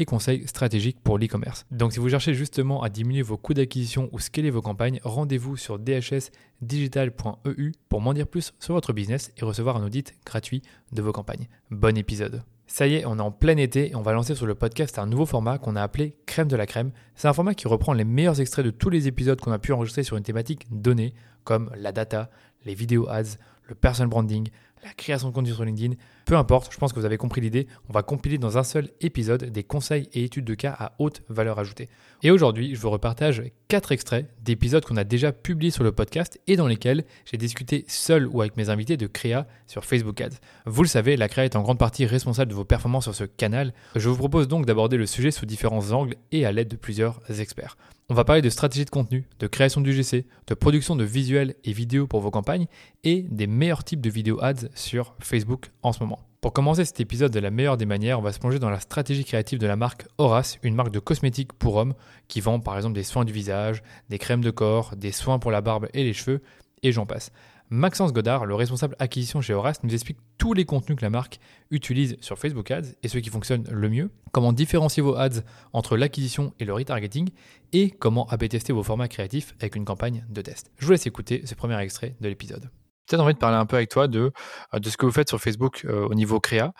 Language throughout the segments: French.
et conseils stratégiques pour l'e-commerce. Donc si vous cherchez justement à diminuer vos coûts d'acquisition ou scaler vos campagnes, rendez-vous sur dhsdigital.eu pour m'en dire plus sur votre business et recevoir un audit gratuit de vos campagnes. Bon épisode. Ça y est, on est en plein été et on va lancer sur le podcast un nouveau format qu'on a appelé Crème de la Crème. C'est un format qui reprend les meilleurs extraits de tous les épisodes qu'on a pu enregistrer sur une thématique donnée, comme la data, les vidéos ads, le personal branding, la création de contenu sur LinkedIn, peu importe, je pense que vous avez compris l'idée, on va compiler dans un seul épisode des conseils et études de cas à haute valeur ajoutée. Et aujourd'hui, je vous repartage quatre extraits d'épisodes qu'on a déjà publiés sur le podcast et dans lesquels j'ai discuté seul ou avec mes invités de créa sur Facebook Ads. Vous le savez, la créa est en grande partie responsable de vos performances sur ce canal. Je vous propose donc d'aborder le sujet sous différents angles et à l'aide de plusieurs experts. On va parler de stratégie de contenu, de création du GC, de production de visuels et vidéos pour vos campagnes et des meilleurs types de vidéos ads sur Facebook en ce moment. Pour commencer cet épisode de la meilleure des manières, on va se plonger dans la stratégie créative de la marque Horace, une marque de cosmétiques pour hommes qui vend par exemple des soins du visage, des crèmes de corps, des soins pour la barbe et les cheveux, et j'en passe. Maxence Godard, le responsable acquisition chez Horace, nous explique tous les contenus que la marque utilise sur Facebook Ads et ceux qui fonctionnent le mieux, comment différencier vos ads entre l'acquisition et le retargeting et comment AB tester vos formats créatifs avec une campagne de test. Je vous laisse écouter ce premier extrait de l'épisode peut-être envie de parler un peu avec toi de, euh, de ce que vous faites sur Facebook euh, au niveau créa,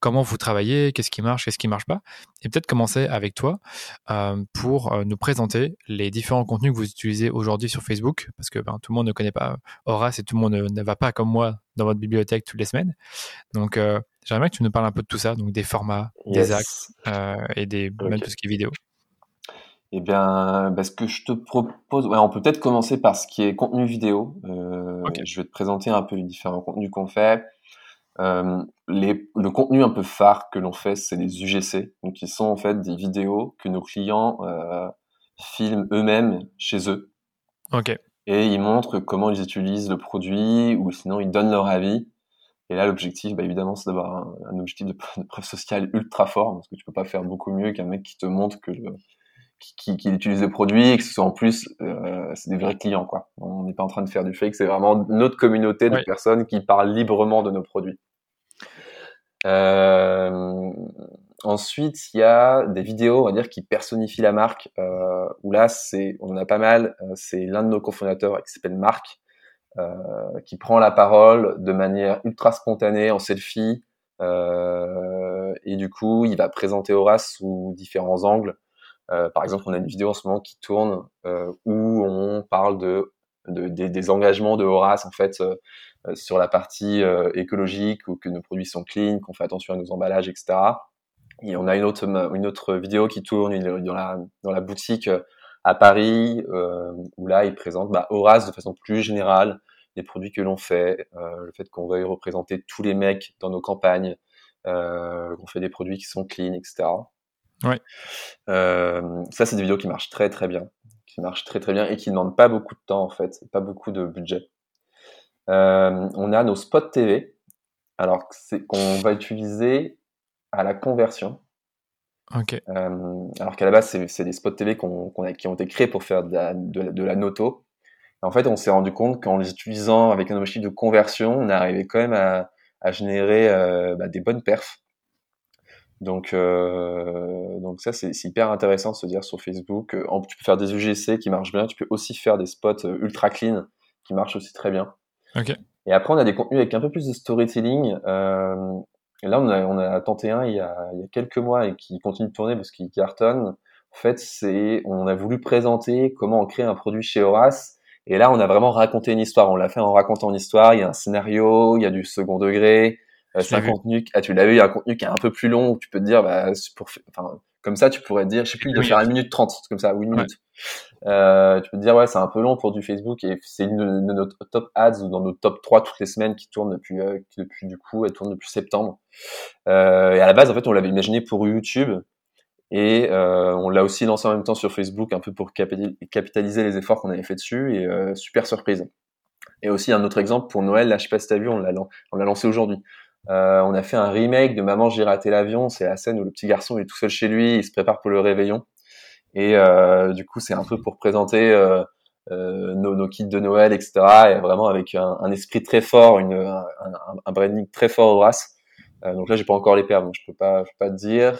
comment vous travaillez, qu'est-ce qui marche, qu'est-ce qui marche pas, et peut-être commencer avec toi euh, pour nous présenter les différents contenus que vous utilisez aujourd'hui sur Facebook, parce que ben, tout le monde ne connaît pas Horace et tout le monde ne, va pas comme moi dans votre bibliothèque toutes les semaines. Donc j'aimerais que tu nous parles un peu de tout ça, donc des formats, des axes et des, même tout ce qui est vidéo. Eh bien, bah, ce que je te propose, ouais, on peut peut-être commencer par ce qui est contenu vidéo. Euh, Je vais te présenter un peu les différents contenus qu'on fait. Euh, les, le contenu un peu phare que l'on fait, c'est les UGC, donc qui sont en fait des vidéos que nos clients euh, filment eux-mêmes chez eux. Ok. Et ils montrent comment ils utilisent le produit ou sinon ils donnent leur avis. Et là, l'objectif, bah, évidemment, c'est d'avoir un, un, objectif de, de preuve sociale ultra fort, parce que tu peux pas faire beaucoup mieux qu'un mec qui te montre que le, qui, qui, utilisent le produit et que ce soit en plus euh, c'est des vrais clients quoi. On n'est pas en train de faire du fake, c'est vraiment notre communauté de personnes qui parlent librement de nos produits. Euh, ensuite, il y a des vidéos, on va dire, qui personnifient la marque. Euh, où là, c'est, on en a pas mal. Euh, c'est l'un de nos cofondateurs qui s'appelle Marc, euh, qui prend la parole de manière ultra spontanée en selfie. Euh, et du coup, il va présenter Horace sous différents angles. Euh, par exemple, on a une vidéo en ce moment qui tourne euh, où on parle de, de des, des, engagements de Horace en fait euh, sur la partie écologique ou que nos produits sont clean, qu'on fait attention à nos emballages, etc. Et on a une autre une autre vidéo qui tourne dans la dans la boutique à Paris où là il présente bah, Horace de façon plus générale les produits que l'on fait, le fait qu'on veuille représenter tous les mecs dans nos campagnes, qu'on fait des produits qui sont clean, etc. Ouais. Euh, ça, c'est des vidéos qui marchent très très bien, qui marchent très très bien et qui ne demandent pas beaucoup de temps en fait, pas beaucoup de budget. Euh, on a nos spots TV, alors c'est qu'on va utiliser à la conversion. Ok. Euh, alors qu'à la base, c'est des spots TV a, qui ont été créés pour faire de la, de, la noto. en fait, on s'est rendu compte qu'en les utilisant avec un objectif de conversion, on arrivait quand même à, à générer bah, des bonnes perfs. Donc, euh, donc ça, c'est hyper intéressant de se dire sur Facebook. Euh, tu peux faire des UGC qui marchent bien. Tu peux aussi faire des spots euh, ultra clean qui marchent aussi très bien. Okay. Et après, on a des contenus avec un peu plus de storytelling. Euh, et là, on a, on a tenté un il y a, il y a quelques mois et qui continue de tourner parce qu'il cartonne. En fait, c'est, on a voulu présenter comment on crée un produit chez Horace. Et là, on a vraiment raconté une histoire. On l'a fait en racontant une histoire. Il y a un scénario, il y a du second degré, c'est un contenu, ah, tu l'as vu, un contenu qui est un peu plus long où tu peux te dire, bah, pour, enfin, comme ça, tu pourrais dire, je sais plus, de faire une minute trente, comme ça, ou une minute. Euh, tu peux te dire, ouais, c'est un peu long pour du Facebook et c'est une de nos top ads ou dans nos top 3 toutes les semaines qui tournent depuis, euh, depuis du coup, elle tourne depuis septembre. Euh, et à la base, en fait, on l'avait imaginé pour YouTube et euh, on l'a aussi lancé en même temps sur Facebook un peu pour capitaliser les efforts qu'on avait fait dessus et euh, super surprise. Et aussi un autre exemple pour Noël, là, je sais pas si t'as vu, on l'a lancé aujourd'hui. Euh, on a fait un remake de Maman j'ai raté l'avion. C'est la scène où le petit garçon est tout seul chez lui, il se prépare pour le réveillon. Et euh, du coup, c'est un peu pour présenter euh, euh, nos, nos, kits de Noël, etc. Et vraiment avec un, un esprit très fort, une, un, un, branding très fort au RAS. Euh, donc là, j'ai pas encore les paires, donc je peux pas, je peux pas te dire.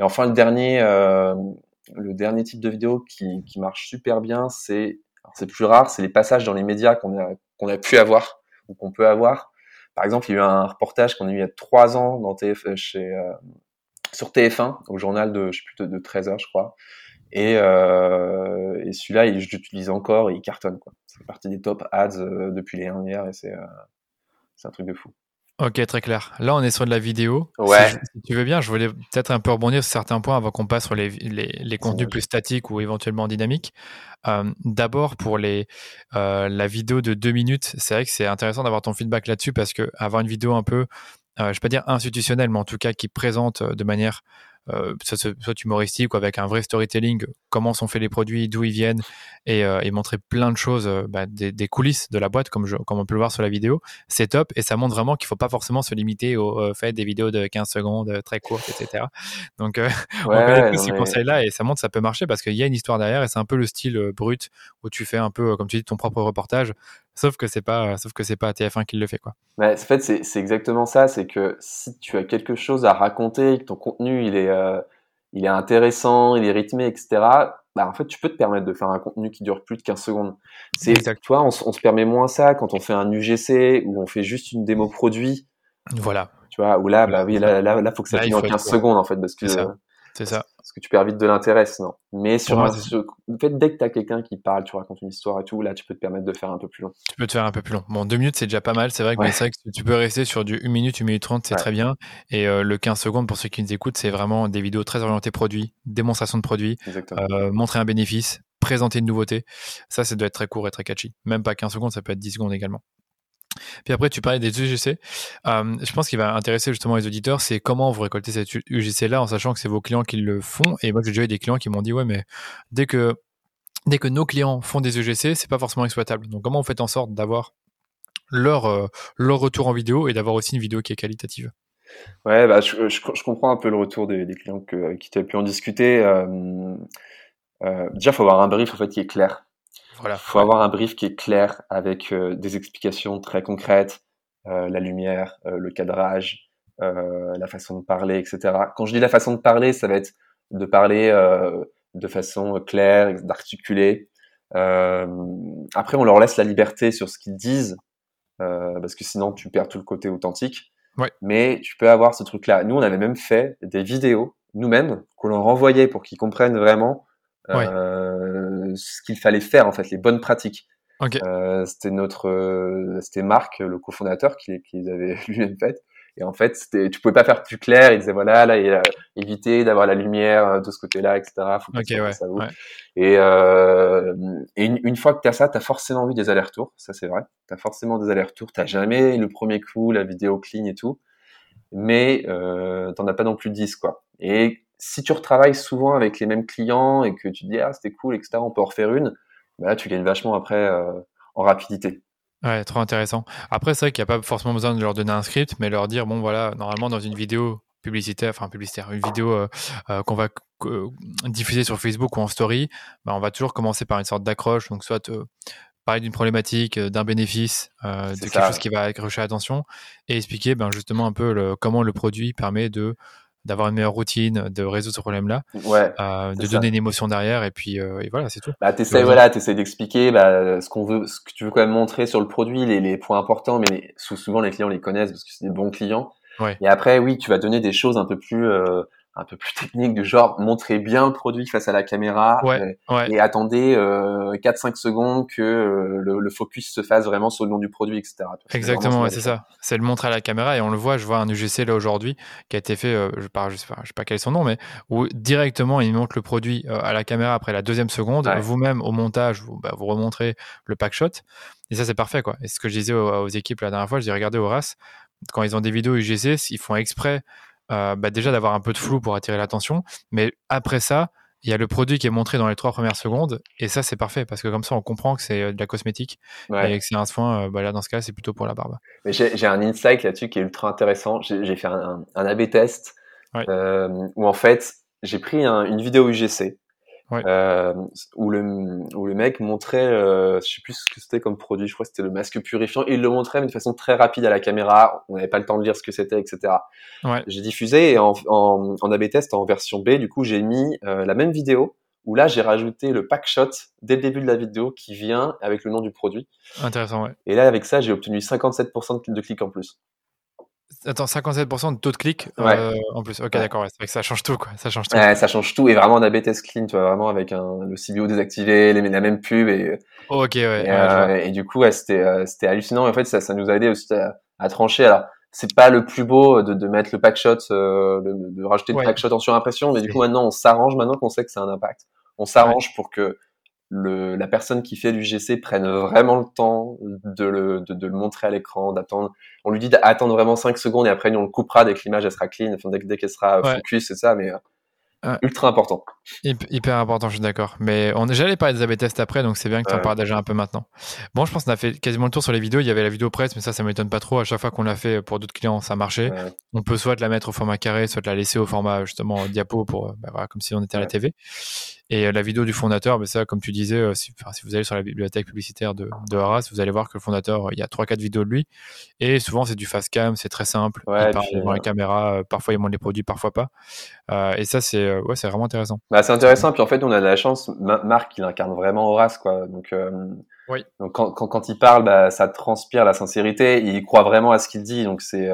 Et enfin, le dernier, le dernier type de vidéo qui, qui marche super bien, c'est c'est plus rare, c'est les passages dans les médias qu'on a qu'on a pu avoir ou qu'on peut avoir. Par exemple, il y a eu un reportage qu'on a eu il y a trois ans dans TF, chez, euh, sur TF1, au journal de, je sais plus, de, de 13 heures, je crois. Et, euh, et celui-là, je l'utilise encore et il cartonne. Quoi. C'est partie des top ads euh, depuis les dernières et c'est, euh, c'est un truc de fou. Ok, très clair. Là, on est sur de la vidéo. Ouais. Si, tu veux bien, je voulais peut-être un peu rebondir sur certains points avant qu'on passe sur les, les, les contenus plus statiques ou éventuellement dynamiques. Euh, D'abord, pour les, euh, la vidéo de deux minutes, c'est vrai que c'est intéressant d'avoir ton feedback là-dessus parce que avoir une vidéo un peu, euh, je ne vais pas dire institutionnelle, mais en tout cas qui présente de manière euh, soit, humoristique ou avec un vrai storytelling, comment sont faits les produits, d'où ils viennent, et, euh, et, montrer plein de choses, euh, bah, des, des, coulisses de la boîte, comme, je, comme on peut le voir sur la vidéo, c'est top, et ça montre vraiment qu'il faut pas forcément se limiter au fait des vidéos de 15 secondes très courtes, etc. Donc, ouais, on connaît tous ces conseils-là, et ça montre que ça peut marcher parce qu'il y a une histoire derrière, et c'est un peu le style brut où tu fais un peu, comme tu dis, ton propre reportage, sauf que c'est pas sauf que c'est pas TF1 qui le fait quoi. Ouais, en fait c'est exactement ça, c'est que si tu as quelque chose à raconter, que ton contenu il est euh, il est intéressant, il est rythmé, etc. Bah en fait tu peux te permettre de faire un contenu qui dure plus de 15 secondes. C'est toi on, on, se permet moins ça quand on fait un UGC ou on fait juste une démo produit. Voilà. Tu vois où là bah oui là là là faut que ça finisse en 15 secondes en fait parce que c'est ça. Parce que tu perds vite de l'intérêt sinon. Mais sur, un, en fait, dès que tu as quelqu'un qui parle, tu racontes une histoire et tout, là, tu peux te permettre de faire un peu plus long. Tu peux te faire un peu plus long. Bon, deux minutes, c'est déjà pas mal. C'est vrai que, ouais. vrai que tu peux rester sur du 1 minute, 1 minute 30, c'est ouais. très bien. Et euh, le 15 secondes, pour ceux qui nous écoutent, c'est vraiment des vidéos très orientées produits, démonstration de produits, euh, montrer un bénéfice, présenter une nouveauté. Ça, ça doit être très court et très catchy. Même pas 15 secondes, ça peut être 10 secondes également. Puis après, tu parlais des UGC. Euh, je pense qu'il va intéresser justement les auditeurs, c'est comment vous récoltez cette UGC-là en sachant que c'est vos clients qui le font. Et moi, j'ai déjà eu des clients qui m'ont dit, ouais, mais dès que, dès que nos clients font des UGC, c'est pas forcément exploitable. Donc, comment vous faites en sorte d'avoir leur, euh, leur retour en vidéo et d'avoir aussi une vidéo qui est qualitative? Ouais, bah, je, comprends un peu le retour des, clients qui tu as pu en discuter. Euh, déjà, il faut avoir un brief en fait, qui est clair. Voilà. faut avoir un brief qui est clair avec euh, des explications très concrètes, euh, la lumière, euh, le cadrage, la façon de parler, etc. Quand je dis la façon de parler, ça va être de parler de façon claire, d'articuler. après, on leur laisse la liberté sur ce qu'ils disent, parce que sinon tu perds tout le côté authentique. Ouais. Mais tu peux avoir ce truc-là. Nous, on avait même fait des vidéos nous-mêmes qu'on leur envoyait pour qu'ils comprennent vraiment Ouais. Euh, ce qu'il fallait faire en fait, les bonnes pratiques. Okay. Euh, c'était notre, euh, c'était Marc, le cofondateur, qui, qui les avait lui-même faites. Et en fait, tu pouvais pas faire plus clair. Il disait voilà, là, il a évité d'avoir la lumière de ce côté-là, etc. Faut que okay, ouais, ça ouais. Et, euh, et une, une, fois que tu as ça, tu as forcément eu des allers-retours. Ça, c'est vrai. Tu as forcément des allers-retours. Tu jamais le premier coup, la vidéo clean et tout. Mais euh, t'en as pas non plus 10, quoi. Et si tu retravailles souvent avec les mêmes clients et que tu dis ah c'était cool etc on peut en refaire une bah là tu gagnes vachement après euh, en rapidité. Ouais trop intéressant. Après c'est vrai qu'il n'y a pas forcément besoin de leur donner un script mais leur dire bon voilà normalement dans une vidéo publicitaire enfin publicitaire une vidéo euh, euh, qu'on va diffuser sur Facebook ou en story bah, on va toujours commencer par une sorte d'accroche. Donc soit parler d'une problématique, d'un bénéfice, de quelque ça. chose qui va accrocher l'attention, et expliquer ben, justement un peu le, comment le produit permet de d'avoir une meilleure routine, de résoudre ce problème-là, ouais, euh, de donner une émotion derrière, et puis euh, et voilà, c'est tout. Bah, t'essayes, voilà, t'essayes d'expliquer bah, ce qu'on veut, ce que tu veux quand même montrer sur le produit, les, les points importants, mais souvent les clients les connaissent parce que c'est des bons clients. Ouais. Et après, oui, tu vas donner des choses un peu plus, euh, un peu plus technique du genre montrer bien le produit face à la caméra et, attendez euh, 4-5 secondes que euh, le, focus se fasse vraiment sur le nom du produit, etc. Exactement, c'est ça. C'est le montrer à la caméra et on le voit. Je vois un UGC là aujourd'hui qui a été fait, euh, je, sais pas, je sais pas quel est son nom, mais où directement il montre le produit euh, à la caméra après la deuxième seconde. Vous-même au montage, vous, bah, vous remontrez le pack shot et ça c'est parfait quoi. Et ce que je disais aux, équipes la dernière fois, je dis regardez RAS quand ils ont des vidéos UGC, ils font exprès euh, bah déjà d'avoir un peu de flou pour attirer l'attention. Mais après ça, il y a le produit qui est montré dans les trois premières secondes. Et ça, c'est parfait parce que comme ça, on comprend que c'est euh, de la cosmétique et que c'est un soin. Euh, bah là, dans ce cas, c'est plutôt pour la barbe. Mais j'ai un insight là-dessus qui est ultra intéressant. J'ai fait un, un, AB test où en fait, j'ai pris une vidéo UGC euh, où le où le mec montrait, euh, je sais plus ce que c'était comme produit, je crois que c'était le masque purifiant, et il le montrait mais de façon très rapide à la caméra, on n'avait pas le temps de lire ce que c'était, etc. Ouais. J'ai diffusé et en, en, en AB test en version B, du coup j'ai mis euh, la même vidéo où là j'ai rajouté le pack shot dès le début de la vidéo qui vient avec le nom du produit. Intéressant, ouais. Et là avec ça j'ai obtenu 57% de clics en plus. Attends, 57% de taux de clic euh, en plus. Ok, d'accord, c'est vrai que ça change tout, quoi. Ça change tout. Ouais, ça change tout et vraiment d'un test clean, tu vois, vraiment avec un, le CBO désactivé, les, la même pub et. ok, ouais. Et, euh, et, du coup, ouais, c'était euh, c'était hallucinant. Et en fait, ça, ça nous a aidé aussi à, à trancher. Alors, c'est pas le plus beau de, de mettre le pack shot, euh, de, rajouter le pack shot en surimpression, mais du coup, maintenant, on s'arrange maintenant qu'on sait que c'est un impact. On s'arrange pour que le, la personne qui fait l'UGC prenne vraiment le temps de le, de, de le montrer à l'écran, d'attendre. On lui dit d'attendre vraiment 5 secondes et après on le coupera dès que l'image elle sera clean, enfin, dès, dès qu'elle sera focus, c'est ça, mais euh, Ultra important. Hyper important, je suis d'accord. Mais on j'allais parler des AB tests après, donc c'est bien que tu en parles déjà un peu maintenant. Bon, je pense qu'on a fait quasiment le tour sur les vidéos. Il y avait la vidéo presse, mais ça, ça m'étonne pas trop. À chaque fois qu'on l'a fait pour d'autres clients, ça marchait. On peut soit la mettre au format carré, soit la laisser au format justement diapo pour, bah, voilà, comme si on était à la TV. Et euh, la vidéo du fondateur, mais ça, comme tu disais, euh, si, si, vous allez sur la bibliothèque publicitaire de, de Arras, vous allez voir que le fondateur, il y a 3-4 vidéos de lui. Et souvent, c'est du fast cam, c'est très simple. il parle devant la caméra, euh, parfois il montre les produits, parfois pas. Euh, et ça, c'est ouais, vraiment intéressant. Bah, c'est intéressant. Puis en fait, on a de la chance. Marc, il incarne vraiment Horace, quoi. Donc, oui. donc quand, quand, quand, il parle, bah, ça transpire la sincérité. Il croit vraiment à ce qu'il dit. Donc, c'est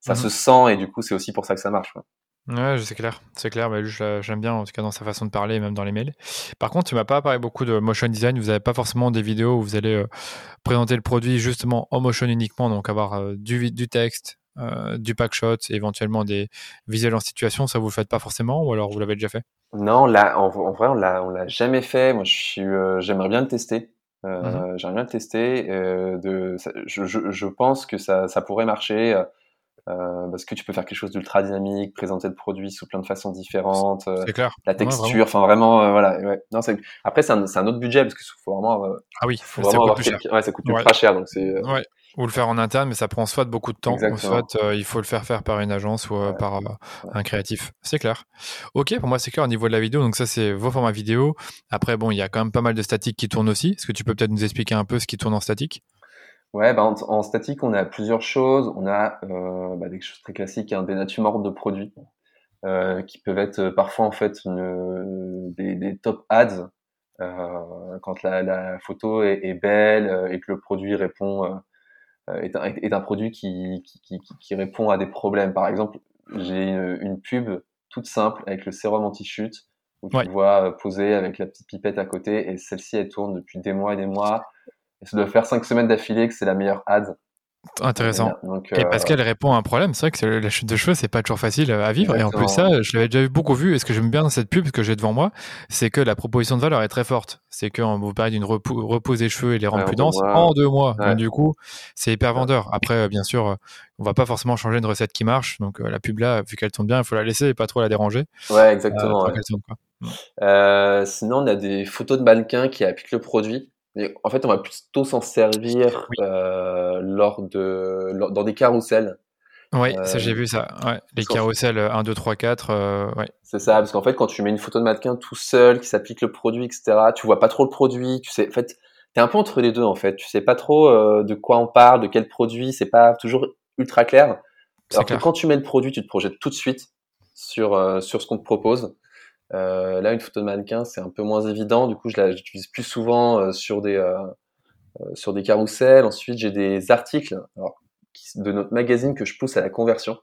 ça mhm. se sent. Et du coup, c'est aussi pour ça que ça marche. Quoi. Ouais, c'est clair, c'est clair. Mais j'aime bien en tout cas dans sa façon de parler, même dans les mails. Par contre, tu m'as pas parlé beaucoup de motion design. Vous n'avez pas forcément des vidéos où vous allez euh, présenter le produit justement en motion uniquement, donc avoir euh, du, du texte, euh, du packshot, éventuellement des visuels en situation. Ça vous le faites pas forcément, ou alors vous l'avez déjà fait? Non, là, en, vrai, on l'a, on l'a jamais fait. Moi, je suis, j'aimerais bien le tester. Mmh j'aimerais bien le tester. de, je, je, je, pense que ça, ça pourrait marcher. Euh, parce que tu peux faire quelque chose d'ultra dynamique, présenter le produit sous plein de façons différentes, euh, clair. la texture, enfin vraiment, euh, voilà. Ouais. Non, après c'est un, un, autre budget parce que faut vraiment. ah oui, faut vraiment avoir cher. Ouais, ça coûte ultra cher, donc c'est. Ou le faire en interne, mais ça prend soit beaucoup de temps, soit il faut le faire faire par une agence ou par un créatif. C'est clair. Ok, pour moi c'est clair au niveau de la vidéo. Donc ça c'est vos formats vidéo. Après bon, il y a quand même pas mal de statiques qui tournent aussi. Est-ce que tu peux peut-être nous expliquer un peu ce qui tourne en statique? Ouais, bah en, statique, on a plusieurs choses. On a euh, bah, des choses très classiques, hein, des natures mortes de produits, euh, qui peuvent être euh, parfois en fait une, des, des, top ads euh, quand la, la photo est, est, belle et que le produit répond est un, est, un, produit qui, qui, qui, qui, répond à des problèmes. Par exemple, j'ai une, une, pub toute simple avec le sérum anti-chute où tu vois poser avec la petite pipette à côté et celle-ci elle tourne depuis des mois et des mois et ça doit faire cinq semaines d'affilée que c'est la meilleure ad. Intéressant. et parce euh, qu'elle répond à un problème, c'est vrai que la chute de cheveux, c'est pas toujours facile à vivre. Et en plus, ça, je l'avais déjà beaucoup vu. Et ce que j'aime bien dans cette pub que j'ai devant moi, c'est que la proposition de valeur est très forte. C'est qu'on vous parle d'une repose des cheveux et les rendre plus denses en deux mois. Donc, du coup, c'est hyper vendeur. Après, bien sûr, on va pas forcément changer une recette qui marche. Donc, euh, la pub là, vu qu'elle tourne bien, il faut la laisser et pas trop la déranger. Ouais, exactement. Euh, sinon, on a des photos de mannequins qui appliquent le produit en fait, on va plutôt s'en servir euh, lors de, dans des carousels. Oui, ça j'ai euh, vu ça. Ouais. Les carousels 1, 2, 3, 4. ouais. C'est ça, parce qu'en fait, quand tu mets une photo de mannequin tout seul, qui s'applique le produit, etc., tu vois pas trop le produit. Tu sais, en fait, t'es un peu entre les deux, en fait. Tu sais pas trop euh, de quoi on parle, de quel produit. C'est pas toujours ultra clair. Alors que quand tu mets le produit, tu te projettes tout de suite sur euh, sur ce qu'on te propose. Euh, là, une photo de mannequin, c'est un peu moins évident. Du coup, je l'utilise plus souvent euh, sur des euh, sur des carousels. Ensuite, j'ai des articles alors, de notre magazine que je pousse à la conversion.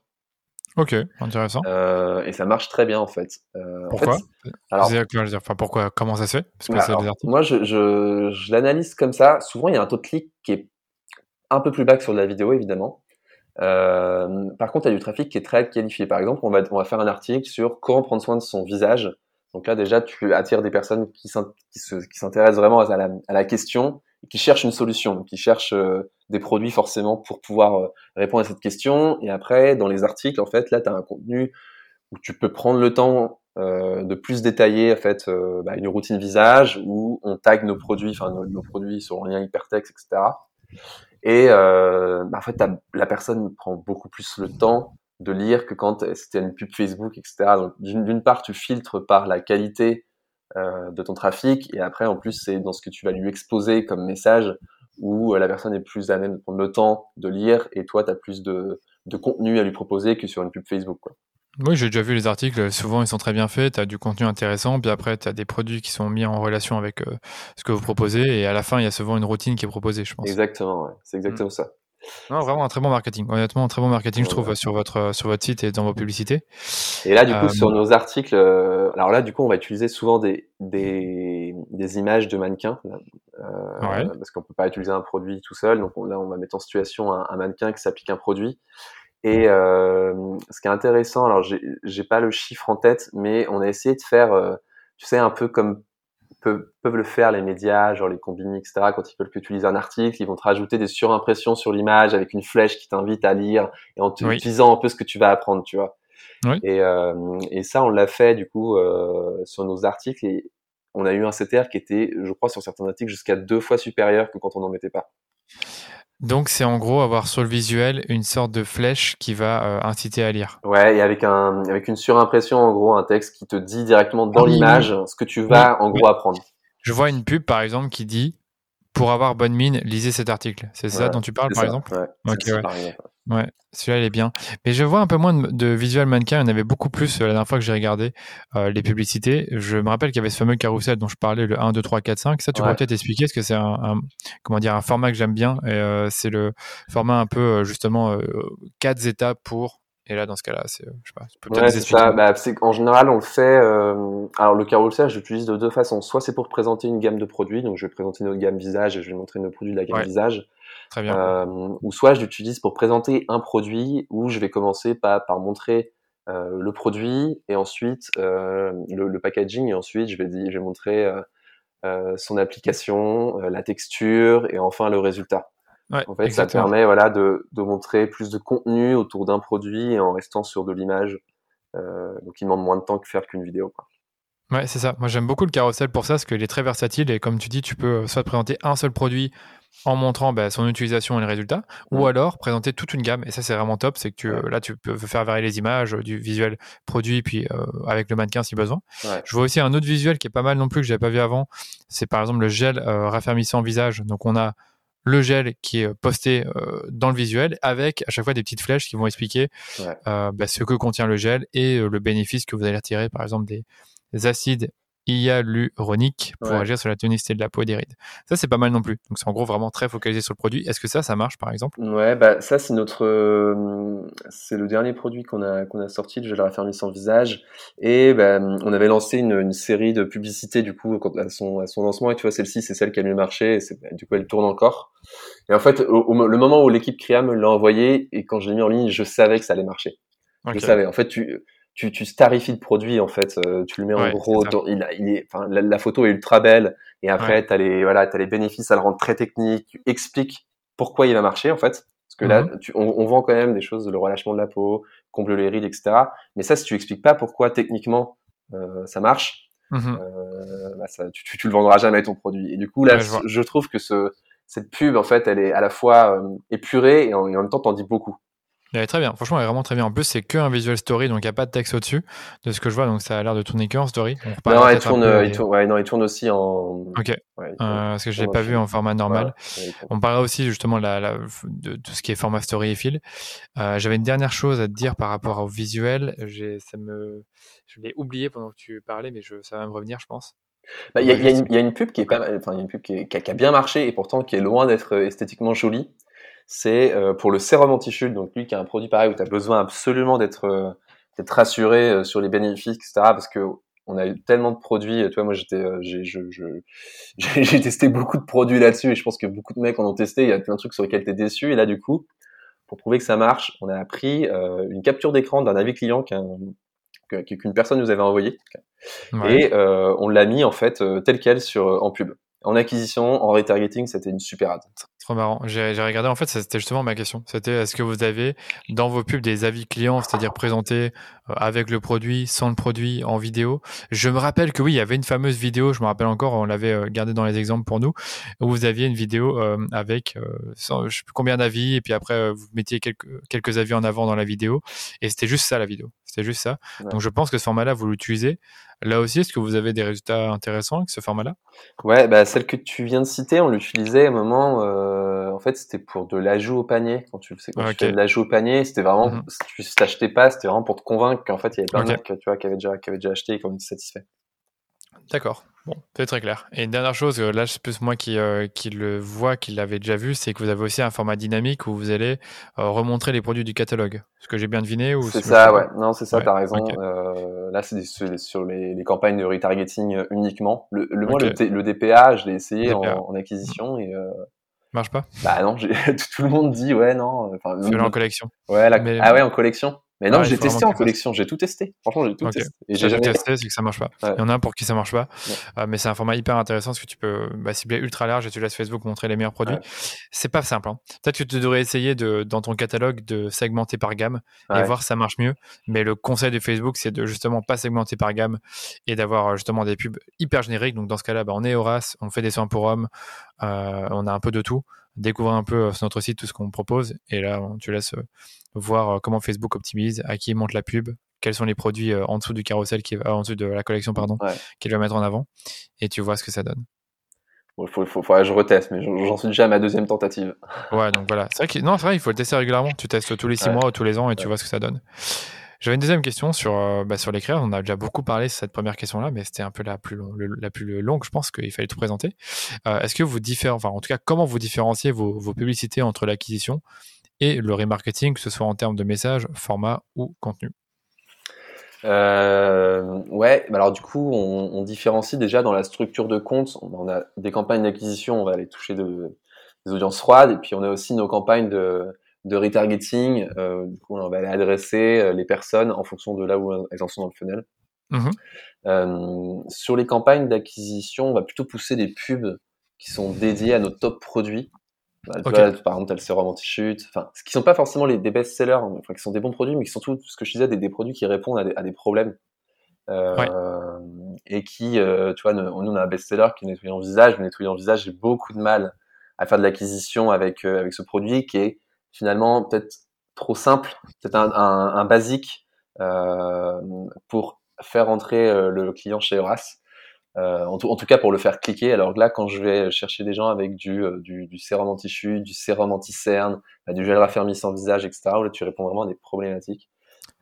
Ok, intéressant. Euh, et ça marche très bien en fait. Euh, pourquoi alors, enfin, pourquoi Comment ça se fait? Parce que bah, Moi, je, je, je l'analyse comme ça. Souvent, il y a un taux de clic qui est un peu plus bas que sur de la vidéo, évidemment. Euh, par contre, il y a du trafic qui est très qualifié. Par exemple, on va, on va faire un article sur comment prendre soin de son visage. Donc là, déjà, tu attires des personnes qui s'intéressent vraiment à la, question, qui cherchent une solution, qui cherchent euh, des produits forcément pour pouvoir euh, répondre à cette question. Et après, dans les articles, en fait, là, tu as un contenu où tu peux prendre le temps euh, de plus détailler en fait bah, une routine visage où on tag nos produits, enfin nos, nos, produits sur un lien hypertexte, etc. Et euh, bah, en fait, la personne prend beaucoup plus le temps de lire que quand c'était une pub Facebook, etc. Donc d'une part, tu filtres par la qualité euh, de ton trafic, et après, en plus, c'est dans ce que tu vas lui exposer comme message où euh, la personne est plus à même de prendre le temps de lire, et toi, tu as plus de, contenu à lui proposer que sur une pub Facebook. Oui, j'ai déjà vu les articles, souvent ils sont très bien faits, tu as du contenu intéressant, puis après tu as des produits qui sont mis en relation avec euh, ce que vous proposez, et à la fin il y a souvent une routine qui est proposée, je pense. Exactement, ouais. c'est exactement mm. ça. Non, vraiment un très bon marketing. Honnêtement, un très bon marketing, je trouve, sur votre sur votre site et dans vos publicités. Et là, du coup, sur euh, nos articles, euh, alors là, du coup, on va utiliser souvent des des, des images de mannequins, euh, parce qu'on peut pas utiliser un produit tout seul. Donc là, on va mettre en situation un, un mannequin qui s'applique un produit. Et euh, ce qui est intéressant, alors j'ai pas le chiffre en tête, mais on a essayé de faire, euh, tu sais, un peu comme peuvent, peuvent le faire les médias, genre les combini, etc. Quand ils veulent que tu lises un article, ils vont te rajouter des surimpressions sur l'image avec une flèche qui t'invite à lire et en te disant un peu ce que tu vas apprendre, tu vois. Oui. Et, euh, et, ça, on l'a fait du coup euh, sur nos articles et on a eu un CTR qui était, je crois, sur certains articles jusqu'à deux fois supérieur que quand on n'en mettait pas. Donc c'est en gros avoir sur le visuel une sorte de flèche qui va euh, inciter à lire. Ouais, et avec un avec une surimpression en gros un texte qui te dit directement dans l'image ce que tu vas en gros apprendre. Je vois une pub par exemple qui dit pour avoir bonne mine, lisez cet article. C'est ça dont tu parles par exemple ouais. Ouais, celui-là, il est bien. Mais je vois un peu moins de, de visual mannequin. Il y en avait beaucoup plus euh, la dernière fois que j'ai regardé euh, les publicités. Je me rappelle qu'il y avait ce fameux carrousel dont je parlais, le 1, 2, 3, 4, 5. Ça, tu pourrais peut-être expliquer, parce que c'est un, comment dire, un format que j'aime bien. Et euh, c'est le format un peu, justement, quatre étapes pour. Et là, dans ce cas-là, c'est, je sais pas, tu peux peut-être ouais, ça. Bah, en général, on le fait. alors, le carrousel, j'utilise de deux façons. Soit c'est pour présenter une gamme de produits. Donc, je vais présenter notre gamme visage et je vais montrer nos produits de la gamme visage Très bien. Euh, ou soit je l'utilise pour présenter un produit où je vais commencer par, par montrer euh, le produit et ensuite euh, le, le, packaging et ensuite je vais, dire, je vais montrer euh, euh son application, euh, la texture et enfin le résultat. Ouais, en fait, exactement. ça permet voilà de, de montrer plus de contenu autour d'un produit et en restant sur de l'image. donc, il demande moins de temps que faire qu'une vidéo. Quoi. Ouais, c'est ça. Moi, j'aime beaucoup le carrousel pour ça, parce qu'il est très versatile et comme tu dis, tu peux soit présenter un seul produit en montrant bah, son utilisation et le résultat, ou mm. alors présenter toute une gamme. Et ça, c'est vraiment top. C'est que tu, là, tu peux faire varier les images, euh, du visuel produit, puis euh, avec le mannequin si besoin. Ouais. Je vois aussi un autre visuel qui est pas mal non plus que j'avais pas vu avant. C'est par exemple le gel euh, raffermissant visage. Donc, on a le gel qui est posté euh, dans le visuel avec à chaque fois des petites flèches qui vont expliquer ouais. euh, bah, ce que contient le gel et euh, le bénéfice que vous allez retirer, par exemple des, des acides hyaluronique pour Ouais. agir sur la tonicité de la peau et des rides. Ça, c'est pas mal non plus. Donc, c'est en gros vraiment très focalisé sur le produit. Est-ce que ça, ça marche par exemple? Ouais, bah ça c'est notre, euh, c'est le dernier produit qu'on a qu'on a sorti, le gel raffermissant visage. Et bah, on avait lancé une, une série de publicités du coup à son à son lancement. Et tu vois, celle-ci c'est celle qui a le mieux marché. Et du coup, elle tourne encore. Et en fait, au, au- le moment où l'équipe Créa me l'a envoyé et quand je l'ai mis en ligne, je savais que ça allait marcher. Je savais. En fait, tu tu, tu starifies le produit en fait, euh, tu le mets en Ouais, gros, dans- il, a- il est, enfin la, la photo est ultra belle et après Ouais. t'as les voilà, t'as les bénéfices, ça le rend très technique, tu expliques pourquoi il va marcher en fait, parce que là Mhm. tu, on, on vend quand même des choses, le relâchement de la peau, comble les rides, etc. Mais ça si tu expliques pas pourquoi techniquement euh, ça marche, Mhm. euh, bah, ça, tu, tu, tu le vendras jamais ton produit. Et du coup là, Ouais, je trouve que ce cette pub en fait, elle est à la fois euh, épurée et en, et en même temps t'en dis beaucoup. Elle est très bien. Franchement, elle est vraiment très bien. En plus, c'est que un visual story, donc il n'y a pas de texte au-dessus de ce que je vois. Donc, ça a l'air de tourner que en story. On Non, il tourne, peu, mais- il tourne, ouais, non, il tourne aussi en. Ok. Ouais, il Euh, parce que je l'ai pas aussi. vu en format normal. Ouais, il. On parlera aussi justement la, la- de tout ce qui est format story et fil. Euh, J'avais une dernière chose à te dire par rapport au visuel. Ça me, je l'ai oublié pendant que tu parlais, mais je, ça va me revenir, je pense. Bah, Il y, a- il y une- il y a une pub qui est pas mal, enfin, il y a une pub qui, est- qui a, qui a bien marché et pourtant qui est loin d'être esthétiquement jolie. C'est pour le sérum anti-chute. Donc lui qui a un produit pareil où tu as besoin absolument d'être d'être rassuré sur les bénéfices, etc. Parce que on a eu tellement de produits. Tu vois, moi, j'étais, j'ai, je, j'ai testé beaucoup de produits là-dessus et je pense que beaucoup de mecs en ont testé. Il y a plein de trucs sur lesquels tu es déçu. Et là, du coup, pour prouver que ça marche, on a pris euh, une capture d'écran d'un avis client qu'une personne nous avait envoyé et euh, on l'a mis en fait euh, tel quel sur en pub. En acquisition, en retargeting, c'était une super ad. Trop marrant. J'ai regardé, en fait, c'était justement ma question. C'était est-ce que vous avez dans vos pubs des avis clients, c'est-à-dire présentés avec le produit, sans le produit, en vidéo? Je me rappelle que oui, il y avait une fameuse vidéo, je me rappelle encore, on l'avait gardé dans les exemples pour nous, où vous aviez une vidéo avec sans, je sais plus combien d'avis, et puis après, vous mettiez quelques avis en avant dans la vidéo, et c'était juste ça la vidéo. C'était juste ça. Donc je pense que ce format-là, vous l'utilisez. Là aussi, est-ce que vous avez des résultats intéressants avec ce format-là? Ouais, bah, celle que tu viens de citer, on l'utilisait à un moment. Euh, en fait, c'était pour de l'ajout au panier. Quand tu sais, quand tu fais de l'ajout au panier, c'était vraiment, mmh tu t'achetais pas, c'était vraiment pour te convaincre qu'en fait, il y avait plein de mecs, tu vois, qui avaient déjà, qui avaient déjà acheté et qui en étaient satisfaits. D'accord. Bon, c'est très clair. Et une dernière chose, euh, là, c'est plus moi qui, euh, qui le vois, qui l'avait déjà vu, c'est que vous avez aussi un format dynamique où vous allez euh, remontrer les produits du catalogue. Ce que j'ai bien deviné ou C'est ça, ouais. Non, c'est ça, t'as raison. là, c'est sur les, les, campagnes de retargeting uniquement. Le, le, moi, le, DPA, je l'ai essayé en, acquisition et marche pas? Bah non, tout le monde dit ouais non. Enfin, en collection. Ouais, ah ouais en collection. Mais non, j'ai testé en collection, j'ai tout testé. Franchement, j'ai tout testé. Et j'ai jamais testé, c'est que ça marche pas. Il y en a un pour qui ça marche pas, euh, mais c'est un format hyper intéressant parce que tu peux bah, cibler ultra large et tu laisses Facebook montrer les meilleurs produits. C'est pas simple. Hein. Peut-être que tu devrais essayer de, dans ton catalogue de segmenter par gamme et voir si ça marche mieux. Mais le conseil de Facebook, c'est de justement pas segmenter par gamme et d'avoir euh, justement des pubs hyper génériques. Donc dans ce cas-là, bah, on est Horace, on fait des soins pour hommes, euh, on a un peu de tout découvrir un peu sur notre site tout ce qu'on propose. Et là, tu laisses voir euh, comment Facebook optimise, à qui il monte la pub, quels sont les produits euh, en dessous du carrousel, qui va, en dessous de la collection, pardon, qu'il va mettre en avant, et tu vois ce que ça donne. Il faut, faut, faut, je reteste, mais j'en suis déjà à ma deuxième tentative. Ouais, donc voilà. C'est vrai que, non, c'est vrai, il faut le tester régulièrement. Tu testes tous les six mois ou tous les ans et tu vois ce que ça donne. J'avais une deuxième question sur, euh, bah, sur l'écrire. On a déjà beaucoup parlé de cette première question-là, mais c'était un peu la plus, la plus longue, je pense qu'il fallait tout présenter. Est-ce que vous différenciez, enfin, en tout cas, comment vous différenciez vos, vos publicités entre l'acquisition et le remarketing, que ce soit en termes de message, format ou contenu? Euh, ouais, alors du coup, on, différencie déjà dans la structure de compte. On a des campagnes d'acquisition, on va aller toucher de, des audiences froides, et puis on a aussi nos campagnes de, de retargeting. Euh, du coup, on va aller adresser euh, les personnes en fonction de là où elles en sont dans le funnel. Mmh euh, sur les campagnes d'acquisition, on va plutôt pousser des pubs qui sont dédiées à nos top produits. Bah, par exemple, as le sérum anti-chute, enfin, qui sont pas forcément les, des best-sellers, hein, enfin, qui sont des bons produits, mais qui sont tout ce que je disais, des, des produits qui répondent à des, à des problèmes. Euh, Et qui, euh, tu vois, nous, on a un best-seller qui est nettoyant visage, mais nettoyant visage, j'ai beaucoup de mal à faire de l'acquisition avec, avec ce produit qui est finalement peut-être trop simple, peut-être un, un, un, basique euh, pour faire entrer euh, le client chez Horace. Euh, en, tout, en, tout, cas pour le faire cliquer. Alors là, quand je vais chercher des gens avec du, euh, du, du sérum anti-chute, du sérum anti-cerne, bah, du gel raffermissant visage, etc., là tu réponds vraiment à des problématiques.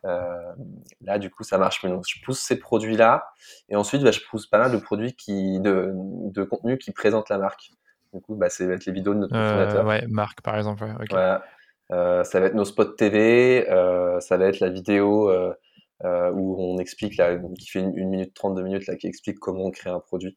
Euh, là, du coup, ça marche mieux. Donc, je pousse ces produits-là, et ensuite, bah, je pousse pas mal de produits qui, de, de contenu qui présentent la marque. Du coup, bah, va être les vidéos de notre consommateur. ouais, marque par exemple. Ouais, voilà. Ça va être nos spots TV, ça va être la vidéo euh, où on explique, là, qui fait une, minute 32 minutes, là, qui explique comment on crée un produit.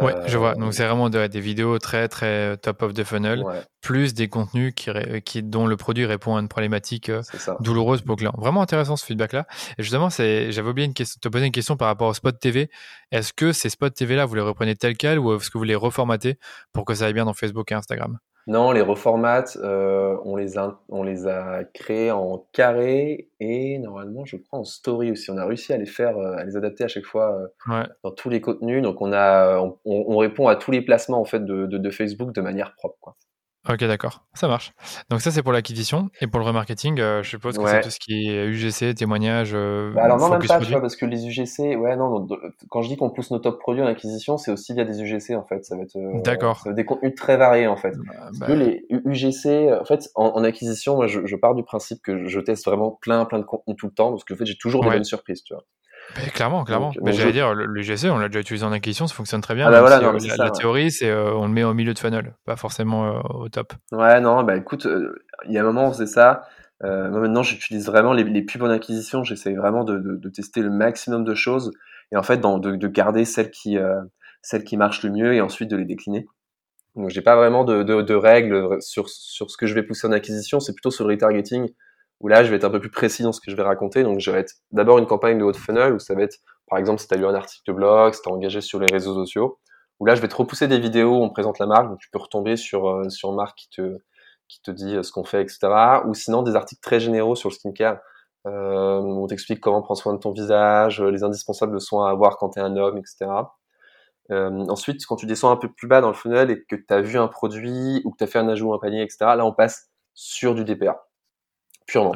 Ouais, je vois. Donc c'est vraiment des vidéos très très top of the funnel, plus des contenus qui, qui, dont le produit répond à une problématique euh, douloureuse pour le client. Vraiment intéressant ce feedback-là. Et justement, j'avais oublié une question, te poser une question par rapport au spot TV. Est-ce que ces spots TV-là, vous les reprenez tel quel ou est-ce que vous les reformatez pour que ça aille bien dans Facebook et Instagram? Non, les reformats, euh, on, les a, on les a créés en carré et normalement, je crois, en story aussi. On a réussi à les faire, euh, à les adapter à chaque fois euh, dans tous les contenus. Donc, on, a, on, on, répond à tous les placements en fait de, de, de Facebook de manière propre. Quoi. Ok, d'accord, ça marche. Donc ça, c'est pour l'acquisition. Et pour le remarketing, euh, je suppose que c'est tout ce qui est UGC, témoignages. Euh, bah alors non, même pas, tu vois, parce que les UGC, ouais, non, quand je dis qu'on pousse nos top produits en acquisition, c'est aussi via des UGC, en fait. Ça va être, euh, d'accord. des contenus très variés, en fait. Bah, bah les UGC, en fait, en, acquisition, moi, je, je, pars du principe que je teste vraiment plein, plein de contenus tout le temps, parce que, en fait, j'ai toujours des bonnes surprises, tu vois. Clairement, clairement. mais j'allais dire, le, GC, on l'a déjà utilisé en acquisition, ça fonctionne très bien. Ah bah voilà, la, théorie, c'est on le met au milieu de funnel, pas forcément au top. Ouais, non, bah écoute, il y a un moment, on faisait ça. moi, maintenant, j'utilise vraiment les, les, pubs en acquisition. J'essaie vraiment de, de, de, tester le maximum de choses et en fait, dans, de, de, garder celles qui, celles qui marchent le mieux et ensuite de les décliner. Donc, j'ai pas vraiment de, de, de, règles sur, sur ce que je vais pousser en acquisition. C'est plutôt sur le retargeting où là, je vais être un peu plus précis dans ce que je vais raconter. Donc, je vais être d'abord une campagne de haut funnel où ça va être, par exemple, si tu as lu un article de blog, si tu engagé sur les réseaux sociaux, où là, je vais te repousser des vidéos où on présente la marque. Donc, tu peux retomber sur, euh, sur une marque qui te, qui te dit euh, ce qu'on fait, etc. Ou sinon, des articles très généraux sur le skincare. Euh, on t'explique comment prendre soin de ton visage, les indispensables soins à avoir quand tu es un homme, etc. Euh, ensuite, quand tu descends un peu plus bas dans le funnel et que tu as vu un produit ou que tu as fait un ajout, un panier, etc., là, on passe sur du DPA purement.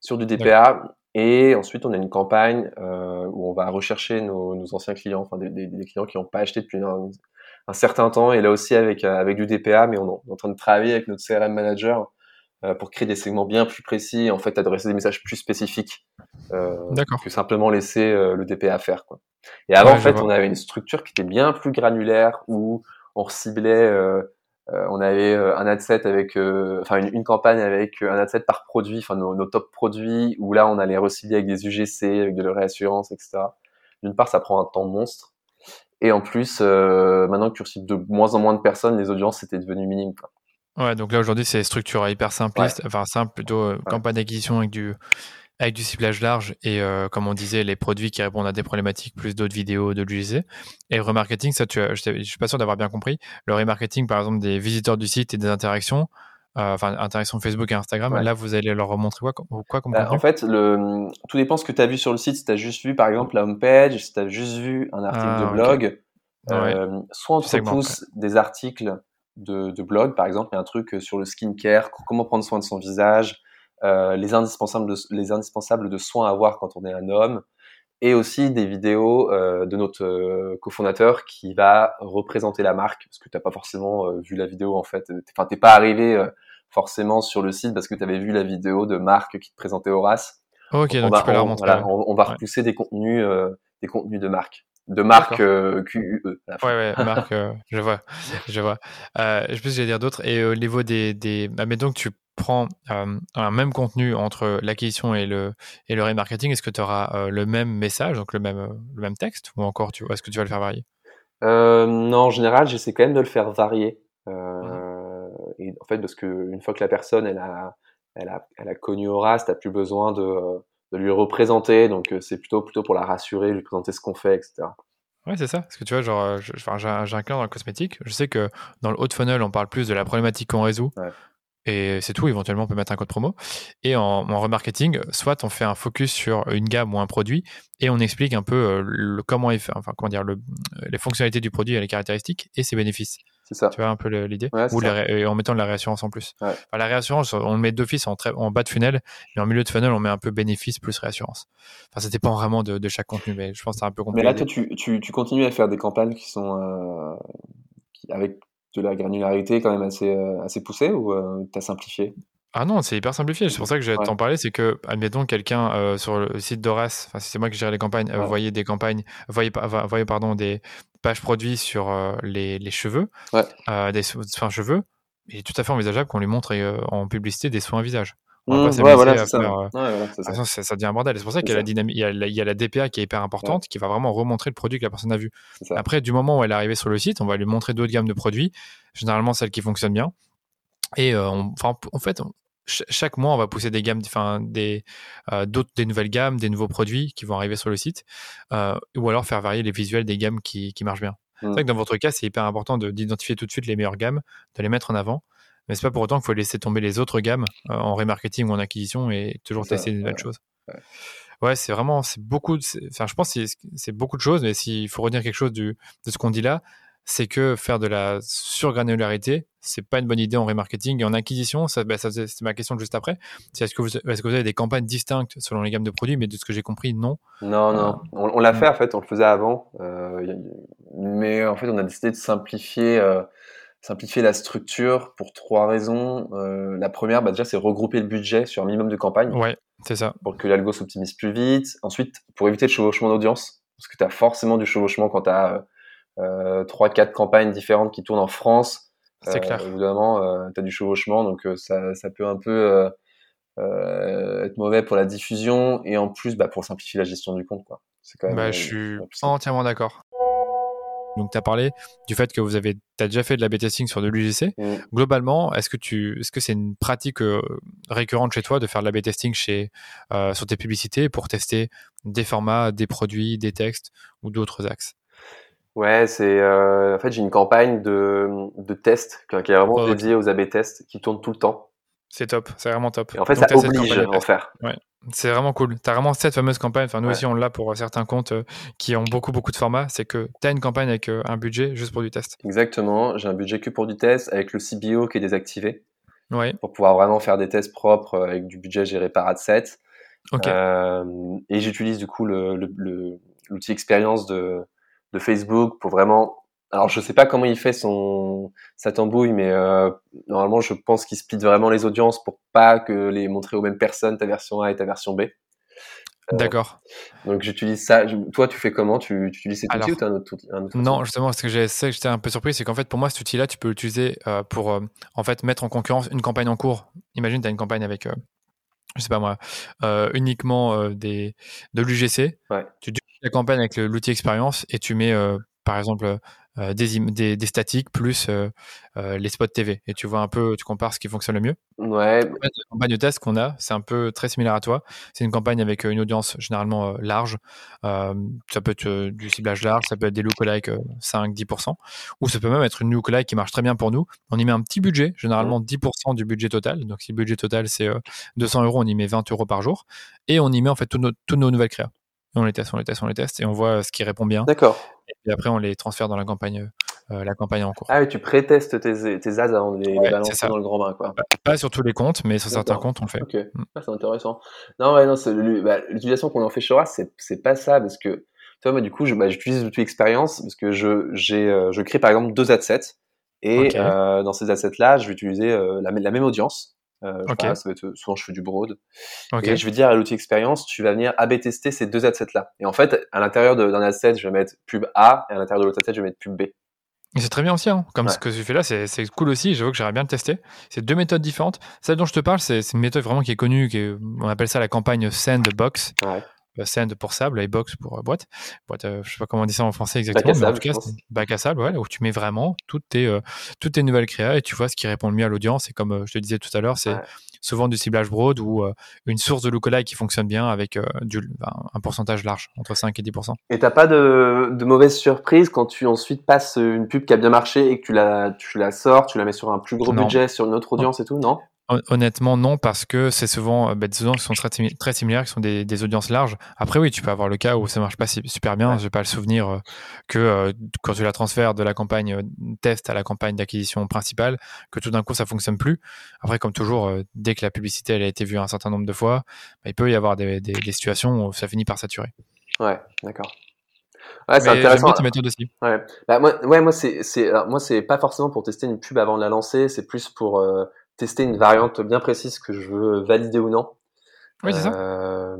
Sur du DPA. Et ensuite, on a une campagne euh, où on va rechercher nos, nos anciens clients, enfin des, des, des clients qui n'ont pas acheté depuis un, un, certain temps. Et là aussi avec, euh, avec du DPA, mais on, est en train de travailler avec notre CRM manager euh, pour créer des segments bien plus précis, en fait, adresser des messages plus spécifiques euh, que simplement laisser euh, le DPA faire. Quoi. Et avant, en fait, on avait une structure qui était bien plus granulaire où on ciblait euh, on avait euh, un ad set avec, euh, enfin une, campagne avec un ad set par produit, enfin nos, top produits, où là on allait recibler avec des UGC, avec de la réassurance, etc. D'une part, ça prend un temps monstre, et en plus, maintenant que tu reçois de moins en moins de personnes, les audiences c'était devenu minime. Quoi. Ouais, donc là aujourd'hui c'est structure hyper simpliste, enfin simple plutôt campagne d'acquisition avec du avec du ciblage large et euh, comme on disait les produits qui répondent à des problématiques plus d'autres vidéos de l'utiliser et le remarketing ça tu je, suis pas sûr d'avoir bien compris. Le remarketing par exemple des visiteurs du site et des interactions euh, enfin interactions Facebook et Instagram là vous allez leur remontrer quoi, quoi comme bah, en fait le tout dépend ce que tu as vu sur le site. Si tu as juste vu par exemple la home page si tu as juste vu un article de ah, blog euh, soit on te repousse des articles de, de blog par exemple il y a un truc sur le skincare comment prendre soin de son visage euh, les, indispensables de, les indispensables de soins à avoir quand on est un homme, et aussi des vidéos euh, de notre euh, cofondateur qui va représenter la marque, parce que tu n'as pas forcément vu la vidéo en fait, enfin t'es pas arrivé forcément sur le site parce que tu avais vu la vidéo de Marc qui te présentait Horace. ok, donc, on, tu peux la remontrer. on, va repousser des contenus, des contenus de marque de marque euh, QUE. Ouais, ouais, marque, je vois, je vois. Euh, je pense que j'allais dire d'autres. Et au niveau des, des, admettons que tu prends euh, un même contenu entre l'acquisition et le, et le remarketing, est-ce que tu auras euh, le même message, donc le même, le même texte, ou encore tu, est-ce que tu vas le faire varier? Euh, Non, en général, j'essaie quand même de le faire varier. Et en fait, parce qu'une fois que la personne, elle a, elle a, elle a connu Horace, tu n'as plus besoin de, de, lui représenter, donc c'est plutôt, plutôt pour la rassurer, lui présenter ce qu'on fait, etc. Ouais, c'est ça. Parce que tu vois, genre, j'ai un client dans le cosmétique. Je sais que dans le haut de funnel, on parle plus de la problématique qu'on résout. Ouais et c'est tout. Éventuellement, on peut mettre un code promo. Et en, remarketing, soit on fait un focus sur une gamme ou un produit et on explique un peu euh, le, comment il fait, enfin comment dire, le, les fonctionnalités du produit et les caractéristiques et ses bénéfices. C'est ça. Tu vois un peu l'idée? Ou en mettant de la réassurance en plus. la réassurance, on le met d'office en, en bas de funnel, mais en milieu de funnel, on met un peu bénéfice plus réassurance. Enfin, ça dépend vraiment de, chaque contenu, mais je pense que c'est un peu compliqué. Mais là, toi, tu, tu, tu, continues à faire des campagnes qui sont euh, qui, avec de la granularité quand même assez, euh, assez poussée ou euh, tu as simplifié? Ah non, c'est hyper simplifié. C'est pour ça que je vais t'en parler. C'est que, admettons, quelqu'un euh, sur le site d'Horace, enfin, si c'est moi qui gère les campagnes, voyez des campagnes, voyez, voyez, pardon, des pages produits sur les, les, cheveux, des soins cheveux. Il est tout à fait envisageable qu'on lui montre en publicité des soins visage. Mmh, ouais, voilà, ça. ça. devient un bordel. C'est pour ça qu'il y a la dynamique, il y a la, il y a la DPA qui est hyper importante, qui va vraiment remontrer le produit que la personne a vu. Après, du moment où elle est arrivée sur le site, on va lui montrer d'autres gammes de produits, généralement celles qui fonctionnent bien. Et euh, en fait, chaque mois, on va pousser des gammes, enfin des euh, d'autres, des nouvelles gammes, des nouveaux produits qui vont arriver sur le site, euh, ou alors faire varier les visuels des gammes qui, qui marchent bien. C'est vrai mmh. que dans votre cas, c'est hyper important d'identifier tout de suite les meilleures gammes, de les mettre en avant mais c'est pas pour autant qu'il faut laisser tomber les autres gammes euh, en remarketing ou en acquisition et toujours tester une nouvelle chose. Ouais, c'est vraiment, c'est beaucoup, enfin, je pense que c'est beaucoup de choses, mais s'il faut retenir quelque chose du, de ce qu'on dit là, c'est que faire de la surgranularité, c'est pas une bonne idée en remarketing et en acquisition. Ça, bah, ça c'est ma question juste après. C'est est-ce que, vous, est-ce que vous avez des campagnes distinctes selon les gammes de produits, mais de ce que j'ai compris, non. Non, non. Euh, on, l'a fait en fait, on le faisait avant, euh, mais en fait, on a décidé de simplifier. Euh, simplifier la structure pour trois raisons. Euh, la première, bah déjà, c'est regrouper le budget sur un minimum de campagne. Ouais, C'est ça. Pour que l'algo s'optimise plus vite. Ensuite, pour éviter le chevauchement d'audience, parce que tu as forcément du chevauchement quand tu as euh, 3-4 campagnes différentes qui tournent en France. C'est clair. Évidemment, tu as du chevauchement, donc ça, ça peut un peu être mauvais pour la diffusion et en plus bah, pour simplifier la gestion du compte. Quoi. Quand même, bah, je suis entièrement d'accord. Donc, tu as parlé du fait que vous avez as déjà fait de la B-testing sur de l'UGC. Mm. Globalement, est-ce que tu est-ce que c'est une pratique euh, récurrente chez toi de faire de la B-testing chez euh, sur tes publicités pour tester des formats, des produits, des textes ou d'autres axes? Ouais, c'est euh, en fait j'ai une campagne de, de tests qui est vraiment dédiée aux A/B tests qui tourne tout le temps. C'est top, c'est vraiment top. Et en fait, ça oblige à en faire. Ouais. C'est vraiment cool. Tu as vraiment cette fameuse campagne. Enfin, nous aussi, on l'a pour certains comptes euh, qui ont beaucoup, beaucoup de formats. C'est que tu as une campagne avec euh, un budget juste pour du test. Exactement. J'ai un budget que pour du test avec le CBO qui est désactivé. Ouais. Pour pouvoir vraiment faire des tests propres euh, avec du budget géré par Adset. Okay. et j'utilise du coup l'outil le, expérience de, de Facebook pour vraiment alors je sais pas comment il fait son sa tambouille, mais euh, normalement je pense qu'il split vraiment les audiences pour pas que les montrer aux mêmes personnes ta version A et ta version B. Euh, D'accord. Donc j'utilise ça. Toi, tu fais comment? Tu, tu, utilises cet outil ou as un autre, un autre Non, justement, ce que j'étais un peu surpris, c'est qu'en fait, pour moi, cet outil-là, tu peux l'utiliser euh, pour en fait mettre en concurrence une campagne en cours. Imagine, tu as une campagne avec, je sais pas moi, uniquement des de l'UGC. Ouais. Tu utilises la campagne avec l'outil expérience et tu mets, par exemple, euh, des, des, statiques plus euh, euh, les spots TV. Et tu vois un peu, tu compares ce qui fonctionne le mieux. Ouais. la campagne de test qu'on a, c'est un peu très similaire à toi. C'est une campagne avec une audience généralement large. ça peut être du ciblage large, ça peut être des lookalikes 5-10%, ou ça peut même être une lookalike qui marche très bien pour nous. On y met un petit budget, généralement 10% du budget total. Donc si le budget total c'est 200 euros, on y met 20 euros par jour. Et on y met en fait toutes nos, toutes nos nouvelles créas on les teste, on les teste, on les teste, et on voit ce qui répond bien. D'accord. Et après, on les transfère dans la campagne, euh, la campagne en cours. Ah oui, tu pré-testes tes, tes ads avant de les, balancer dans le grand bain, quoi. Pas sur tous les comptes, mais sur certains comptes, on le fait. Ok, mm. ah, c'est intéressant. Non, ouais, non, bah, l'utilisation qu'on en fait chez c'est pas ça, parce que, tu vois, moi, du coup, bah, j'utilise l'outil expérience, parce que je, euh, je crée, par exemple, deux adsets, et euh, dans ces assets-là, je vais utiliser la, la, même audience. Euh, ça va être, souvent, je fais du broad. Et je vais dire à l'outil expérience, tu vas venir A-B tester ces deux assets-là. Et en fait, à l'intérieur d'un asset, je vais mettre pub A, et à l'intérieur de l'autre asset, je vais mettre pub B. C'est très bien aussi, hein. comme ce que tu fais là, c'est cool aussi. J'avoue que j'aimerais bien le tester. C'est deux méthodes différentes. Celle dont je te parle, c'est une méthode vraiment qui est connue, qui on appelle ça la campagne Sandbox. Ouais. Euh, sand pour sable et box pour euh, boîte. boîte euh, je sais pas comment on dit ça en français exactement, mais en tout cas, bac à sable, ouais, où tu mets vraiment toutes tes, toutes tes nouvelles créas et tu vois ce qui répond le mieux à l'audience. Et comme je te disais tout à l'heure, c'est souvent du ciblage broad ou une source de lookalike qui fonctionne bien avec du, un pourcentage large, entre 5 et 10%. Et t'as pas de, de mauvaise surprise quand tu ensuite passes une pub qui a bien marché et que tu la, tu la sors, tu la mets sur un plus gros budget, sur une autre audience et tout, non? Honnêtement, non, parce que c'est souvent euh, bah, des audiences qui sont très, très similaires, qui sont des, des, audiences larges. Après, oui, tu peux avoir le cas où ça marche pas super bien. Je n'ai pas le souvenir euh, que euh, quand tu la transfères de la campagne test à la campagne d'acquisition principale, que tout d'un coup ça fonctionne plus. Après, comme toujours, dès que la publicité elle a été vue un certain nombre de fois, bah, il peut y avoir des, des, des, situations où ça finit par saturer. Ouais, d'accord. Ouais, c'est intéressant. Aussi. Ouais, bah, moi, ouais, moi c'est, c'est, moi c'est pas forcément pour tester une pub avant de la lancer, c'est plus pour tester une variante bien précise que je veux valider ou non. Oui, c'est ça. Euh,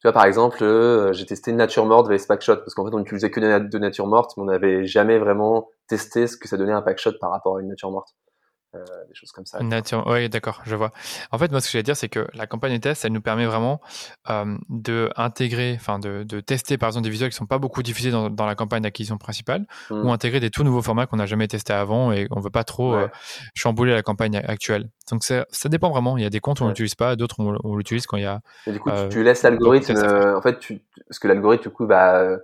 tu vois, par exemple, euh, j'ai testé nature morte vs packshot parce qu'en fait, on n'utilisait que de nature morte, mais on n'avait jamais vraiment testé ce que ça donnait un packshot par rapport à une nature morte. Euh, des choses comme ça. Oui, d'accord, je vois. En fait, moi, ce que je vais dire, c'est que la campagne de test, elle nous permet vraiment euh, de intégrer, enfin, de, de, tester, par exemple, des visuels qui sont pas beaucoup diffusés dans, dans la campagne d'acquisition principale, mmh. ou intégrer des tout nouveaux formats qu'on n'a jamais testés avant et on veut pas trop euh, chambouler la campagne actuelle. Donc, ça dépend vraiment. Il y a des comptes où on l'utilise pas, d'autres on, on l'utilise quand il y a. Et du coup, tu, laisses l'algorithme, en fait, tu, parce que l'algorithme, du coup, va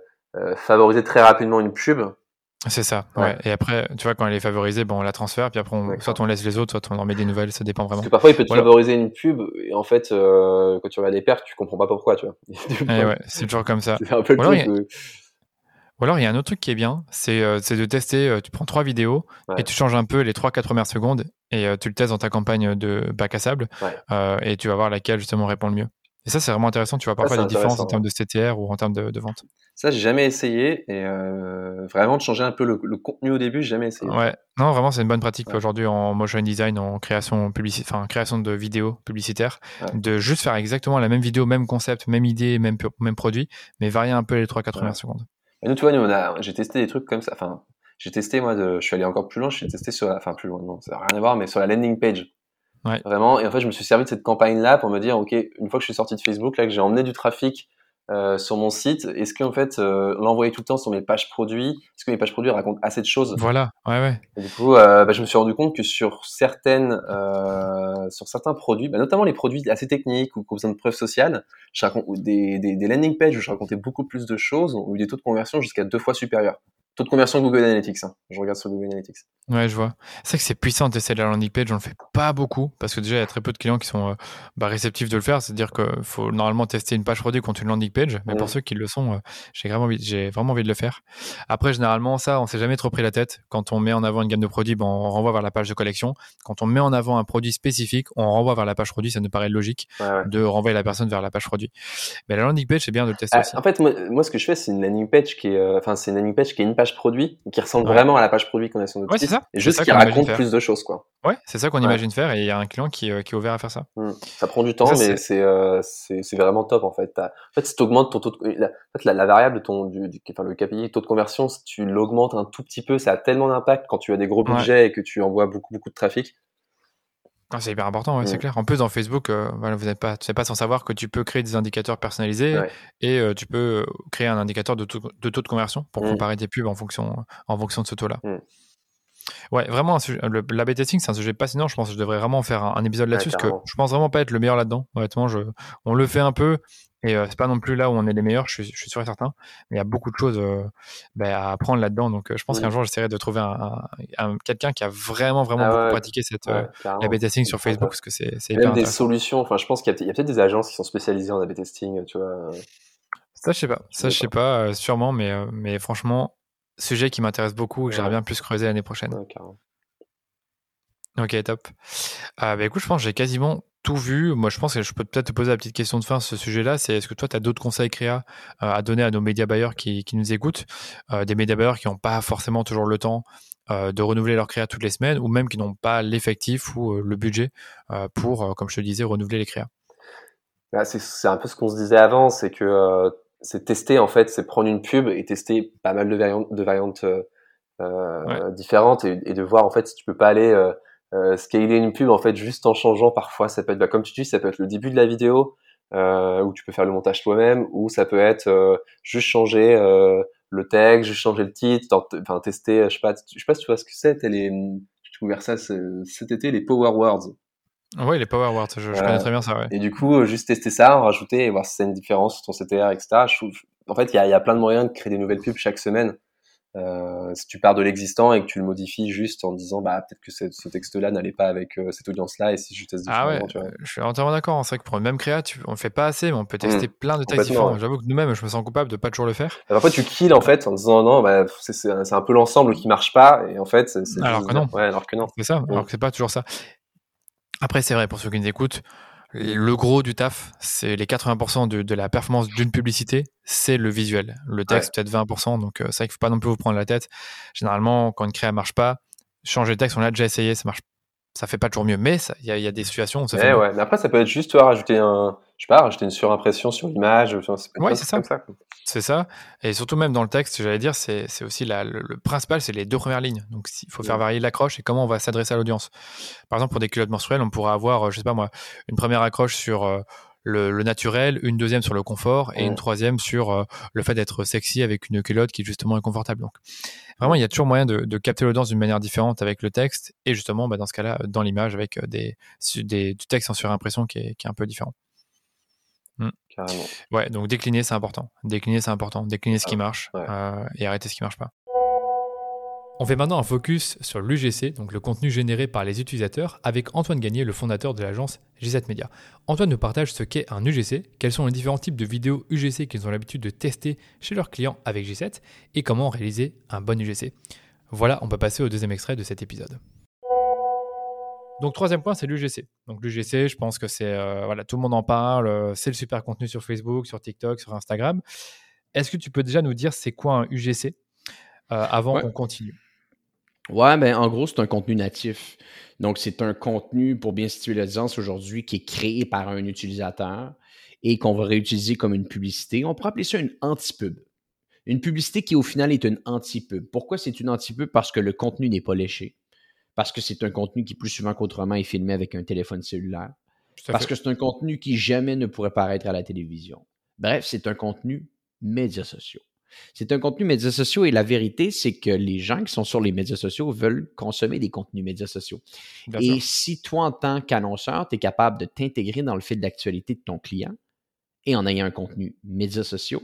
favoriser très rapidement une pub c'est ça, ouais. Et après, tu vois, quand elle est favorisée, bon, on la transfère, puis après, on, soit on laisse les autres, soit on en met des nouvelles, ça dépend vraiment. Parce que parfois, il peut te favoriser une pub, et en fait, euh, quand tu regardes les pertes, tu comprends pas pourquoi, tu vois. Eh ouais, c'est toujours comme ça. C'est un peu Ou alors, il y a... Ou alors, il y a un autre truc qui est bien, c'est euh, de tester, euh, tu prends trois vidéos, et tu changes un peu les 3-4 premières secondes, et tu le testes dans ta campagne de bac à sable, et tu vas voir laquelle, justement, répond le mieux. Et ça, c'est vraiment intéressant. Tu vois parfois des différences en termes de CTR ou en termes de, vente. Ça, j'ai jamais essayé. Et euh, vraiment, de changer un peu le, contenu au début, j'ai jamais essayé. Ouais, non, vraiment, c'est une bonne pratique aujourd'hui en motion design, en création, enfin, création de vidéos publicitaires, de juste faire exactement la même vidéo, même concept, même idée, même, même produit, mais varier un peu les 3-4 premières secondes. Et nous, tu vois, j'ai testé des trucs comme ça. Enfin, j'ai testé, moi, de, je suis allé encore plus loin, j'ai testé sur la, enfin, plus loin, non, ça n'a rien à voir, mais sur la landing page. Ouais. Vraiment. Et en fait, je me suis servi de cette campagne-là pour me dire, OK, une fois que je suis sorti de Facebook, là, que j'ai emmené du trafic euh, sur mon site, est-ce qu'en fait, euh, l'envoyer tout le temps sur mes pages produits, est-ce que mes pages produits racontent assez de choses? Voilà, ouais, ouais. Et du coup, euh, bah, je me suis rendu compte que sur certaines, sur certains produits, bah, notamment les produits assez techniques ou qui ont besoin de preuves sociales, je raconte des, des, des landing pages où je racontais beaucoup plus de choses, ont eu des taux de conversion jusqu'à deux fois supérieurs taux de conversion Google Analytics. Hein. Je regarde sur Google Analytics. Ouais, je vois. C'est vrai que c'est puissant de tester la landing page. On le fait pas beaucoup parce que déjà, il y a très peu de clients qui sont euh, bah, réceptifs de le faire. C'est-à-dire qu'il faut normalement tester une page produit contre une landing page. Mais pour mm. ceux qui le sont, euh, j'ai vraiment, envie, j'ai vraiment envie de le faire. Après, généralement, ça, on s'est jamais trop pris la tête. Quand on met en avant une gamme de produits, ben, on renvoie vers la page de collection. Quand on met en avant un produit spécifique, on renvoie vers la page produit. Ça nous paraît logique de renvoyer la personne vers la page produit. Mais la landing page, c'est bien de le tester ah, aussi. En fait, moi, ce que je fais, c'est une landing page qui est, euh, c'est une landing page qui est une page produit qui ressemble vraiment à la page produit qu'on a sur notre site. Et juste qui raconte plus de choses, quoi. Ouais, c'est ça qu'on imagine faire et il y a un client qui, euh, qui, est ouvert à faire ça. Hmm. Ça prend du temps, mais euh, c'est c'est vraiment top en fait. En fait, si tu augmentes ton taux de, la, en fait, la, variable ton, du, enfin, le KPI, taux de conversion, si tu l'augmentes un tout petit peu, ça a tellement d'impact quand tu as des gros budgets et que tu envoies beaucoup, beaucoup de trafic. Ah, c'est hyper important, ouais, c'est hmm. clair. En plus, dans Facebook, euh, vous n'êtes pas, pas sans savoir que tu peux créer des indicateurs personnalisés et tu peux créer un indicateur de taux de, taux de conversion pour hmm. comparer tes pubs en fonction, en fonction de ce taux-là. Ouais, vraiment, l'AB testing, c'est un sujet passionnant. Je pense que je devrais vraiment faire un, épisode là-dessus, parce que je pense vraiment pas être le meilleur là-dedans. Honnêtement, je, on le fait un peu, et euh, c'est pas non plus là où on est les meilleurs, je suis, je suis sûr et certain. Mais il y a beaucoup de choses euh, ben, à apprendre là-dedans. Donc, euh, je pense qu'un jour, j'essaierai de trouver un, quelqu'un qui a vraiment, vraiment ah pratiqué cette l'AB testing sur Facebook, parce que c'est hyper Même des solutions. Enfin, je pense qu'il y a, peut-être des agences qui sont spécialisées en AB testing, tu vois. Ça, je sais pas. Ça, je sais pas, sûrement, mais, mais franchement, sujet qui m'intéresse beaucoup et que j'aimerais bien plus creuser l'année prochaine. ok, top. Euh, bah, écoute, je pense que j'ai quasiment tout vu. Moi, je pense que je peux peut-être te poser la petite question de fin sur ce sujet-là. C'est est-ce que toi, tu as d'autres conseils créa euh, à donner à nos médias buyers qui, qui nous écoutent, euh, des médias buyers qui n'ont pas forcément toujours le temps de renouveler leur créa toutes les semaines ou même qui n'ont pas l'effectif ou le budget pour, comme je te disais, renouveler les créas? Bah, C'est un peu ce qu'on se disait avant, c'est que c'est tester en fait, c'est prendre une pub et tester pas mal de variantes, de variantes euh, euh différentes et, et, de voir en fait si tu peux pas aller euh, euh, scaler une pub en fait juste en changeant. Parfois, ça peut être, bah, comme tu dis, ça peut être le début de la vidéo euh, où tu peux faire le montage toi-même, ou ça peut être euh, juste changer le texte, juste changer le titre, enfin tester, je sais pas, je sais pas si tu vois ce que c'est, les, j'ai découvert ça cet été, les Power Words. Oui, les Power Words, je, connais très bien ça. Ouais. Et du coup, euh, juste tester ça, en rajouter et voir si c'est une différence sur ton CTR, etc. Je trouve, en fait, il y a, y a, plein de moyens de créer des nouvelles pubs chaque semaine. Euh, si tu pars de l'existant et que tu le modifies juste en disant bah peut-être que ce texte-là n'allait pas avec euh, cette audience-là et si je teste ah ouais, tu vois. je suis entièrement d'accord. C'est vrai que pour une même créa, tu, on le fait pas assez, mais on peut tester mmh. plein de textes différents. J'avoue que nous-mêmes, je me sens coupable de pas toujours le faire. Alors, après, tu kills en fait en disant non, bah, c'est un peu l'ensemble qui marche pas et en fait, c'est alors, que non. Ouais, alors que non. C'est ça. Alors mmh. que c'est pas toujours ça. Après, c'est vrai, pour ceux qui nous écoutent, le gros du taf, c'est les 80% de, la performance d'une publicité, c'est le visuel. Le texte, peut-être 20%, donc euh, ça, il ne faut pas non plus vous prendre la tête. Généralement, quand une créa ne marche pas, changer le texte, on l'a déjà essayé, ça marche ça fait pas toujours mieux, mais il y, a des situations où ça fait eh ouais, mais après, ça peut être juste, toi, rajouter un, je sais pas, rajouter une surimpression sur l'image. Ouais, c'est ça. C'est ça. Et surtout, même dans le texte, j'allais dire, c'est aussi la, le, principal, c'est les deux premières lignes. Donc, il faut faire varier l'accroche et comment on va s'adresser à l'audience. Par exemple, pour des culottes menstruelles, on pourrait avoir, je sais pas moi, une première accroche sur, euh, le, naturel, une deuxième sur le confort et une troisième sur euh, le fait d'être sexy avec une culotte qui justement est confortable. Donc vraiment, il y a toujours moyen de, capter l'audience d'une manière différente avec le texte et justement bah, dans ce cas-là dans l'image avec euh, des, des, du texte en surimpression qui est, qui est un peu différent. Hmm. Ouais, donc décliner c'est important. Décliner c'est important. Décliner ce qui ah, marche euh, et arrêter ce qui marche pas. On fait maintenant un focus sur l'UGC, donc le contenu généré par les utilisateurs, avec Antoine Gagné, le fondateur de l'agence G7 Media. Antoine nous partage ce qu'est un UGC, quels sont les différents types de vidéos UGC qu'ils ont l'habitude de tester chez leurs clients avec G7 et comment réaliser un bon UGC. Voilà, on peut passer au deuxième extrait de cet épisode. Donc, troisième point, c'est l'UGC. Donc, l'UGC, je pense que c'est, voilà, tout le monde en parle, c'est le super contenu sur Facebook, sur TikTok, sur Instagram. Est-ce que tu peux déjà nous dire c'est quoi un UGC avant qu'on continue? Ouais, ben en gros, c'est un contenu natif. Donc, c'est un contenu, pour bien situer l'audience aujourd'hui, qui est créé par un utilisateur et qu'on va réutiliser comme une publicité. On pourrait appeler ça une anti-pub. Une publicité qui, au final, est une anti-pub. Pourquoi c'est une anti-pub? Parce que le contenu n'est pas léché. Parce que c'est un contenu qui, plus souvent qu'autrement, est filmé avec un téléphone cellulaire. Parce que c'est un contenu qui jamais ne pourrait paraître à la télévision. Bref, c'est un contenu médias sociaux. C'est un contenu médias sociaux et la vérité, c'est que les gens qui sont sur les médias sociaux veulent consommer des contenus médias sociaux. et si toi, en tant qu'annonceur, tu es capable de t'intégrer dans le fil d'actualité de ton client et en ayant un contenu médias sociaux,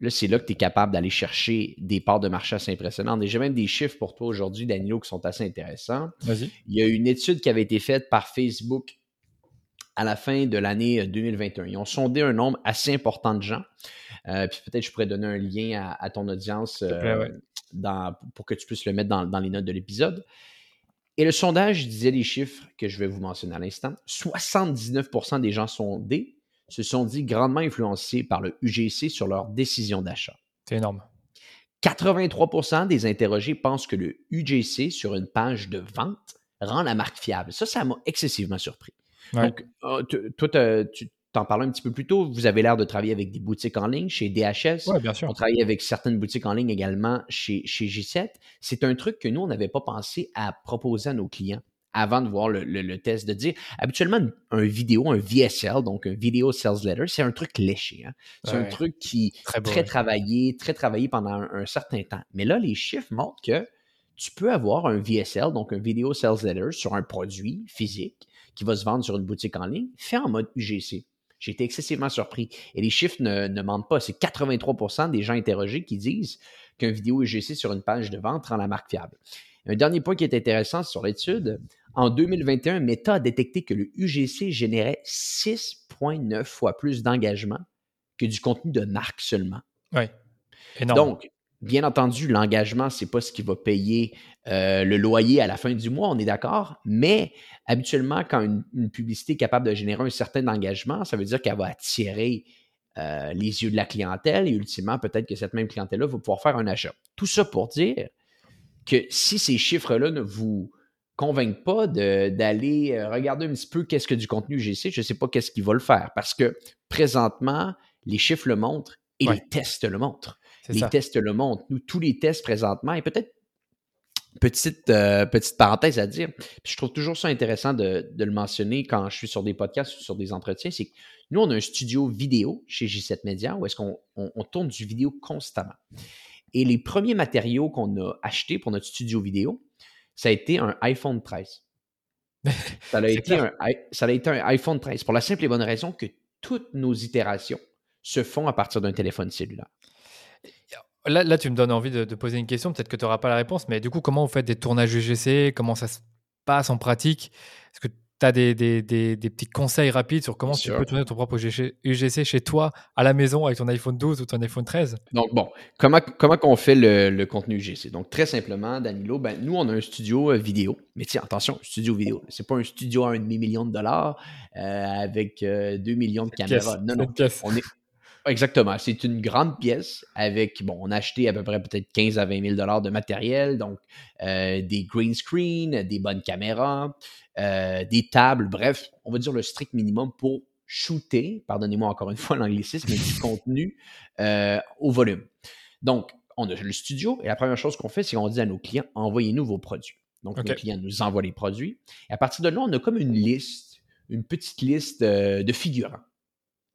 là, c'est là que tu es capable d'aller chercher des parts de marché assez impressionnantes. Et j'ai même des chiffres pour toi aujourd'hui, Danilo, qui sont assez intéressants. Il y a une étude qui avait été faite par Facebook à la fin de l'année 2021. Ils ont sondé un nombre assez important de gens euh, puis peut-être je pourrais donner un lien à, ton audience euh, pour que tu puisses le mettre dans, les notes de l'épisode. Et le sondage disait les chiffres que je vais vous mentionner à l'instant. 79% des gens sondés se sont dit grandement influencés par le UGC sur leur décision d'achat. C'est énorme. 83% des interrogés pensent que le UGC sur une page de vente rend la marque fiable. Ça, ça m'a excessivement surpris. Donc, euh, toi, tu t'en parlais un petit peu plus tôt, vous avez l'air de travailler avec des boutiques en ligne chez DHS. Oui, bien sûr. On travaille avec certaines boutiques en ligne également chez, chez G7. C'est un truc que nous, on n'avait pas pensé à proposer à nos clients avant de voir le, test, de dire, habituellement, un vidéo, un VSL, donc un Video Sales Letter, c'est un truc léché. Hein. C'est un truc qui est très, travaillé, très travaillé pendant un, certain temps. Mais là, les chiffres montrent que tu peux avoir un VSL, donc un Video Sales Letter, sur un produit physique qui va se vendre sur une boutique en ligne, fait en mode UGC. J'ai été excessivement surpris. Et les chiffres ne, mentent pas. C'est 83% des gens interrogés qui disent qu'un vidéo UGC sur une page de vente rend la marque fiable. Un dernier point qui est intéressant sur l'étude, en 2021, Meta a détecté que le UGC générait 6,9 fois plus d'engagement que du contenu de marque seulement. Oui. Énorme. Donc, Bien entendu, l'engagement, ce n'est pas ce qui va payer euh, le loyer à la fin du mois, on est d'accord, mais habituellement, quand une, publicité est capable de générer un certain engagement, ça veut dire qu'elle va attirer euh, les yeux de la clientèle et ultimement, peut-être que cette même clientèle-là va pouvoir faire un achat. Tout ça pour dire que si ces chiffres-là ne vous convainquent pas d'aller euh, regarder un petit peu qu'est-ce que du contenu GC, je ne sais pas qu'est-ce qui va le faire parce que présentement, les chiffres le montrent et les tests le montrent. Les tests le montrent. Nous, tous les tests présentement, et peut-être petite, euh, petite parenthèse à dire, je trouve toujours ça intéressant de, le mentionner quand je suis sur des podcasts ou sur des entretiens, c'est que nous, on a un studio vidéo chez J7 Media où est-ce qu'on tourne du vidéo constamment. Et les premiers matériaux qu'on a achetés pour notre studio vidéo, ça a été un iPhone 13. Ça a, été un, ça a été un iPhone 13 pour la simple et bonne raison que toutes nos itérations se font à partir d'un téléphone cellulaire. Là, tu me donnes envie de, poser une question. Peut-être que tu n'auras pas la réponse, mais du coup, comment vous faites des tournages UGC Comment ça se passe en pratique? Est-ce que tu as des, petits conseils rapides sur comment tu peux tourner ton propre UGC chez toi, à la maison, avec ton iPhone 12 ou ton iPhone 13 Donc, bon, comment, comment on fait le, contenu UGC Donc, très simplement, Danilo, ben, nous, on a un studio euh, vidéo. Mais tiens, attention, studio vidéo. C'est pas un studio à un demi-million de dollars euh, avec 2 euh, millions de caméras. non, non. On est, Exactement. C'est une grande pièce avec, bon, on a acheté à peu près peut-être 15 à 20 000 dollars de matériel, donc euh, des green screen, des bonnes caméras, euh, des tables, bref, on va dire le strict minimum pour shooter, pardonnez-moi encore une fois l'anglicisme, mais du contenu euh, au volume. Donc, on a le studio et la première chose qu'on fait, c'est qu'on dit à nos clients, envoyez-nous vos produits. Donc, nos clients nous envoient les produits. Et à partir de là, on a comme une liste, une petite liste de figurants.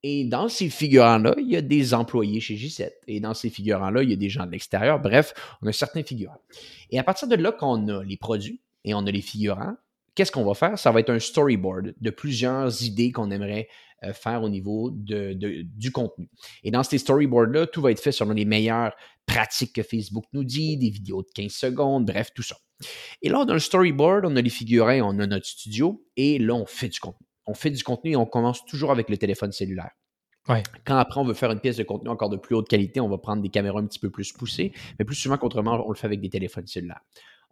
Et dans ces figurants-là, il y a des employés chez J7. Et dans ces figurants-là, il y a des gens de l'extérieur. Bref, on a certains figurants. Et à partir de là qu'on a les produits et on a les figurants, qu'est-ce qu'on va faire? Ça va être un storyboard de plusieurs idées qu'on aimerait euh, faire au niveau de, du contenu. Et dans ces storyboards-là, tout va être fait selon les meilleures pratiques que Facebook nous dit, des vidéos de 15 secondes, bref, tout ça. Et là, dans le storyboard, on a les figurants, on a notre studio, et là, on fait du contenu on fait du contenu et on commence toujours avec le téléphone cellulaire. Quand après on veut faire une pièce de contenu encore de plus haute qualité, on va prendre des caméras un petit peu plus poussées, mais plus souvent qu'autrement, on le fait avec des téléphones cellulaires.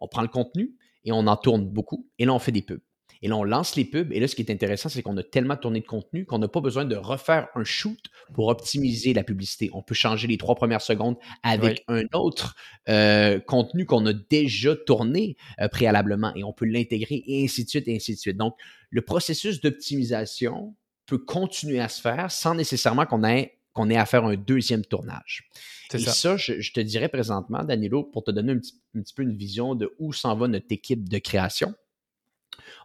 On prend le contenu et on en tourne beaucoup, et là on fait des pubs. Et là, on lance les pubs. Et là, ce qui est intéressant, c'est qu'on a tellement tourné de contenu qu'on n'a pas besoin de refaire un shoot pour optimiser la publicité. On peut changer les trois premières secondes avec un autre euh, contenu qu'on a déjà tourné euh, préalablement et on peut l'intégrer et ainsi de suite et ainsi de suite. Donc, le processus d'optimisation peut continuer à se faire sans nécessairement qu'on ait, qu'on ait à faire un deuxième tournage. Et ça, je, te dirais présentement, Danilo, pour te donner un petit, un petit peu une vision de où s'en va notre équipe de création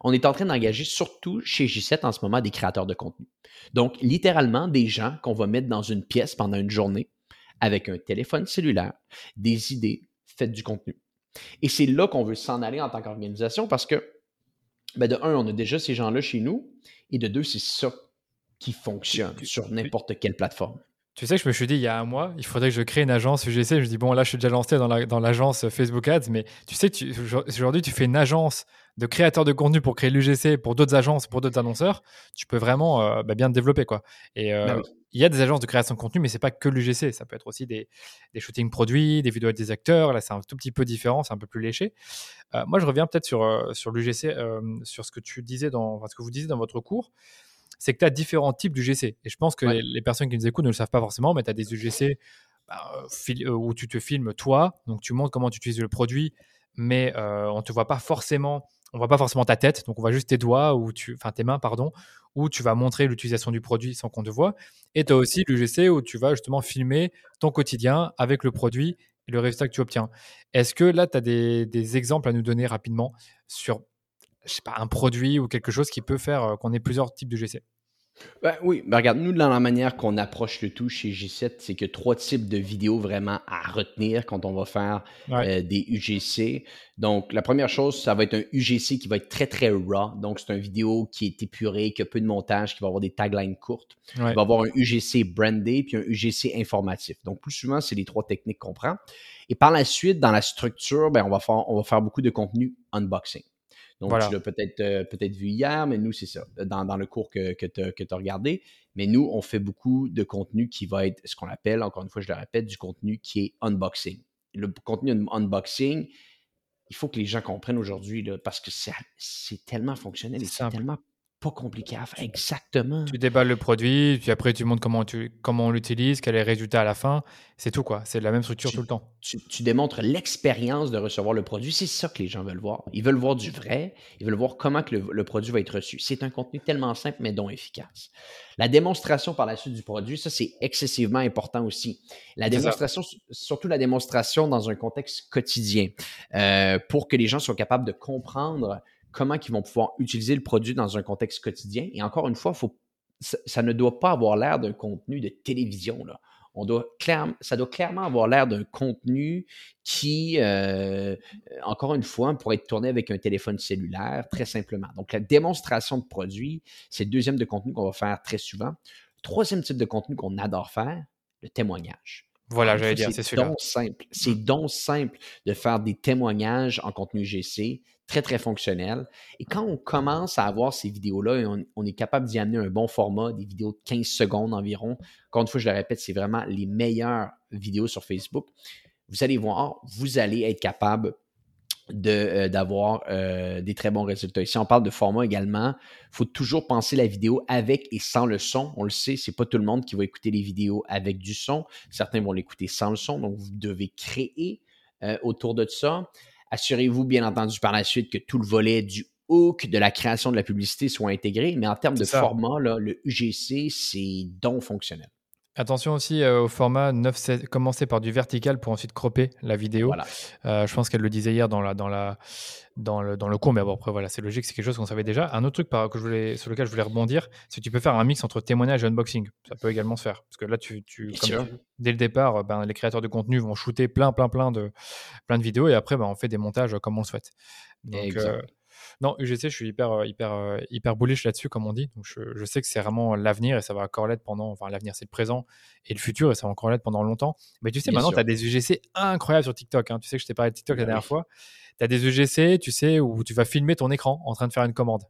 on est en train d'engager surtout chez G7 en ce moment des créateurs de contenu. Donc, littéralement, des gens qu'on va mettre dans une pièce pendant une journée avec un téléphone cellulaire, des idées, faites du contenu. Et c'est là qu'on veut s'en aller en tant qu'organisation parce que, ben de un, on a déjà ces gens-là chez nous, et de deux, c'est ça qui fonctionne sur n'importe quelle plateforme. Tu sais que je me suis dit il y a un mois, il faudrait que je crée une agence UGC. Je me dis, bon, là, je suis déjà lancé dans l'agence Facebook Ads, mais tu sais, aujourd'hui, tu fais une agence de créateurs de contenu pour créer l'UGC pour d'autres agences, pour d'autres annonceurs. Tu peux vraiment euh, bah, bien te développer. Quoi. Et euh, bah il y a des agences de création de contenu, mais c'est pas que l'UGC. Ça peut être aussi des, des shootings produits, des vidéos avec des acteurs. Là, c'est un tout petit peu différent, c'est un peu plus léché. Euh, moi, je reviens peut-être sur, sur l'UGC, sur ce que tu disais dans, enfin, ce que vous disiez dans votre cours c'est que tu as différents types d'UGC. Et je pense que les, personnes qui nous écoutent ne le savent pas forcément, mais tu as des UGC bah, euh, où tu te filmes toi, donc tu montres comment tu utilises le produit, mais euh, on te voit pas forcément, on voit pas forcément ta tête, donc on voit juste tes doigts ou tu, enfin tes mains, pardon, où tu vas montrer l'utilisation du produit sans qu'on te voit. Et tu as aussi l'UGC où tu vas justement filmer ton quotidien avec le produit et le résultat que tu obtiens. Est-ce que là, tu as des, des, exemples à nous donner rapidement sur je sais pas, un produit ou quelque chose qui peut faire euh, qu'on ait plusieurs types de GC ben oui, ben regarde, nous, dans la manière qu'on approche le tout chez G7, c'est que trois types de vidéos vraiment à retenir quand on va faire euh, des UGC. Donc, la première chose, ça va être un UGC qui va être très, très raw. Donc, c'est une vidéo qui est épurée, qui a peu de montage, qui va avoir des taglines courtes. Il va avoir un UGC brandé, puis un UGC informatif. Donc, plus souvent, c'est les trois techniques qu'on prend. Et par la suite, dans la structure, ben, on, va faire, on va faire beaucoup de contenu unboxing. Donc, tu l'as peut-être euh, peut vu hier, mais nous, c'est ça, dans, le cours que, que tu as, regardé. Mais nous, on fait beaucoup de contenu qui va être ce qu'on appelle, encore une fois, je le répète, du contenu qui est unboxing. Le contenu unboxing, il faut que les gens comprennent aujourd'hui, parce que c'est tellement fonctionnel et c'est tellement pas compliqué à faire. Exactement. Tu déballes le produit, puis après tu montres comment, tu, comment on l'utilise, quel est le résultat à la fin. C'est tout, quoi. C'est la même structure tout le temps. Tu, démontres l'expérience de recevoir le produit. C'est ça que les gens veulent voir. Ils veulent voir du vrai. Ils veulent voir comment que le, produit va être reçu. C'est un contenu tellement simple, mais dont efficace. La démonstration par la suite du produit, ça, c'est excessivement important aussi. La démonstration, surtout la démonstration dans un contexte quotidien, euh, pour que les gens soient capables de comprendre comment ils vont pouvoir utiliser le produit dans un contexte quotidien. Et encore une fois, faut, ça, ne doit pas avoir l'air d'un contenu de télévision. Là. On doit ça doit clairement avoir l'air d'un contenu qui, euh, encore une fois, pourrait être tourné avec un téléphone cellulaire, très simplement. Donc, la démonstration de produit, c'est le deuxième de contenu qu'on va faire très souvent. Troisième type de contenu qu'on adore faire, le témoignage. Voilà, j'allais dire, c'est celui-là. simple. C'est donc simple de faire des témoignages en contenu GC très, fonctionnel. Et quand on commence à avoir ces vidéos-là, on, est capable d'y amener un bon format, des vidéos de 15 secondes environ. Encore une fois, je le répète, c'est vraiment les meilleures vidéos sur Facebook. Vous allez voir, vous allez être capable euh, d'avoir euh, des très bons résultats. Ici, on parle de format également. Il faut toujours penser la vidéo avec et sans le son. On le sait, c'est pas tout le monde qui va écouter les vidéos avec du son. Certains vont l'écouter sans le son. Donc, vous devez créer euh, autour de ça. Assurez-vous, bien entendu, par la suite que tout le volet du hook de la création de la publicité soit intégré. Mais en termes de format, le UGC, c'est donc fonctionnel. Attention aussi euh, au format 9 commencer par du vertical pour ensuite cropper la vidéo. Voilà. Euh, je pense qu'elle le disait hier dans, la, dans, la, dans, le, dans le cours, mais bon, après, voilà, c'est logique, c'est quelque chose qu'on savait déjà. Un autre truc par, que je voulais, sur lequel je voulais rebondir, c'est que tu peux faire un mix entre témoignage et unboxing. Ça peut également se faire. Parce que là, tu, tu, dès le départ, ben, les créateurs de contenu vont shooter plein, plein, plein de, plein de vidéos et après, ben, on fait des montages comme on le souhaite. Donc, euh, non, UGC, je suis hyper, hyper, hyper bullish là-dessus, comme on dit. Donc, je, sais que c'est vraiment l'avenir et ça va encore l'être pendant. Enfin, l'avenir, c'est le présent et le futur et ça va encore l'être pendant longtemps. Mais tu sais, maintenant, tu as des UGC incroyables sur TikTok. Hein. Tu sais que je t'ai parlé de TikTok la bah dernière fois. Tu as des UGC, tu sais, où tu vas filmer ton écran en train de faire une commande.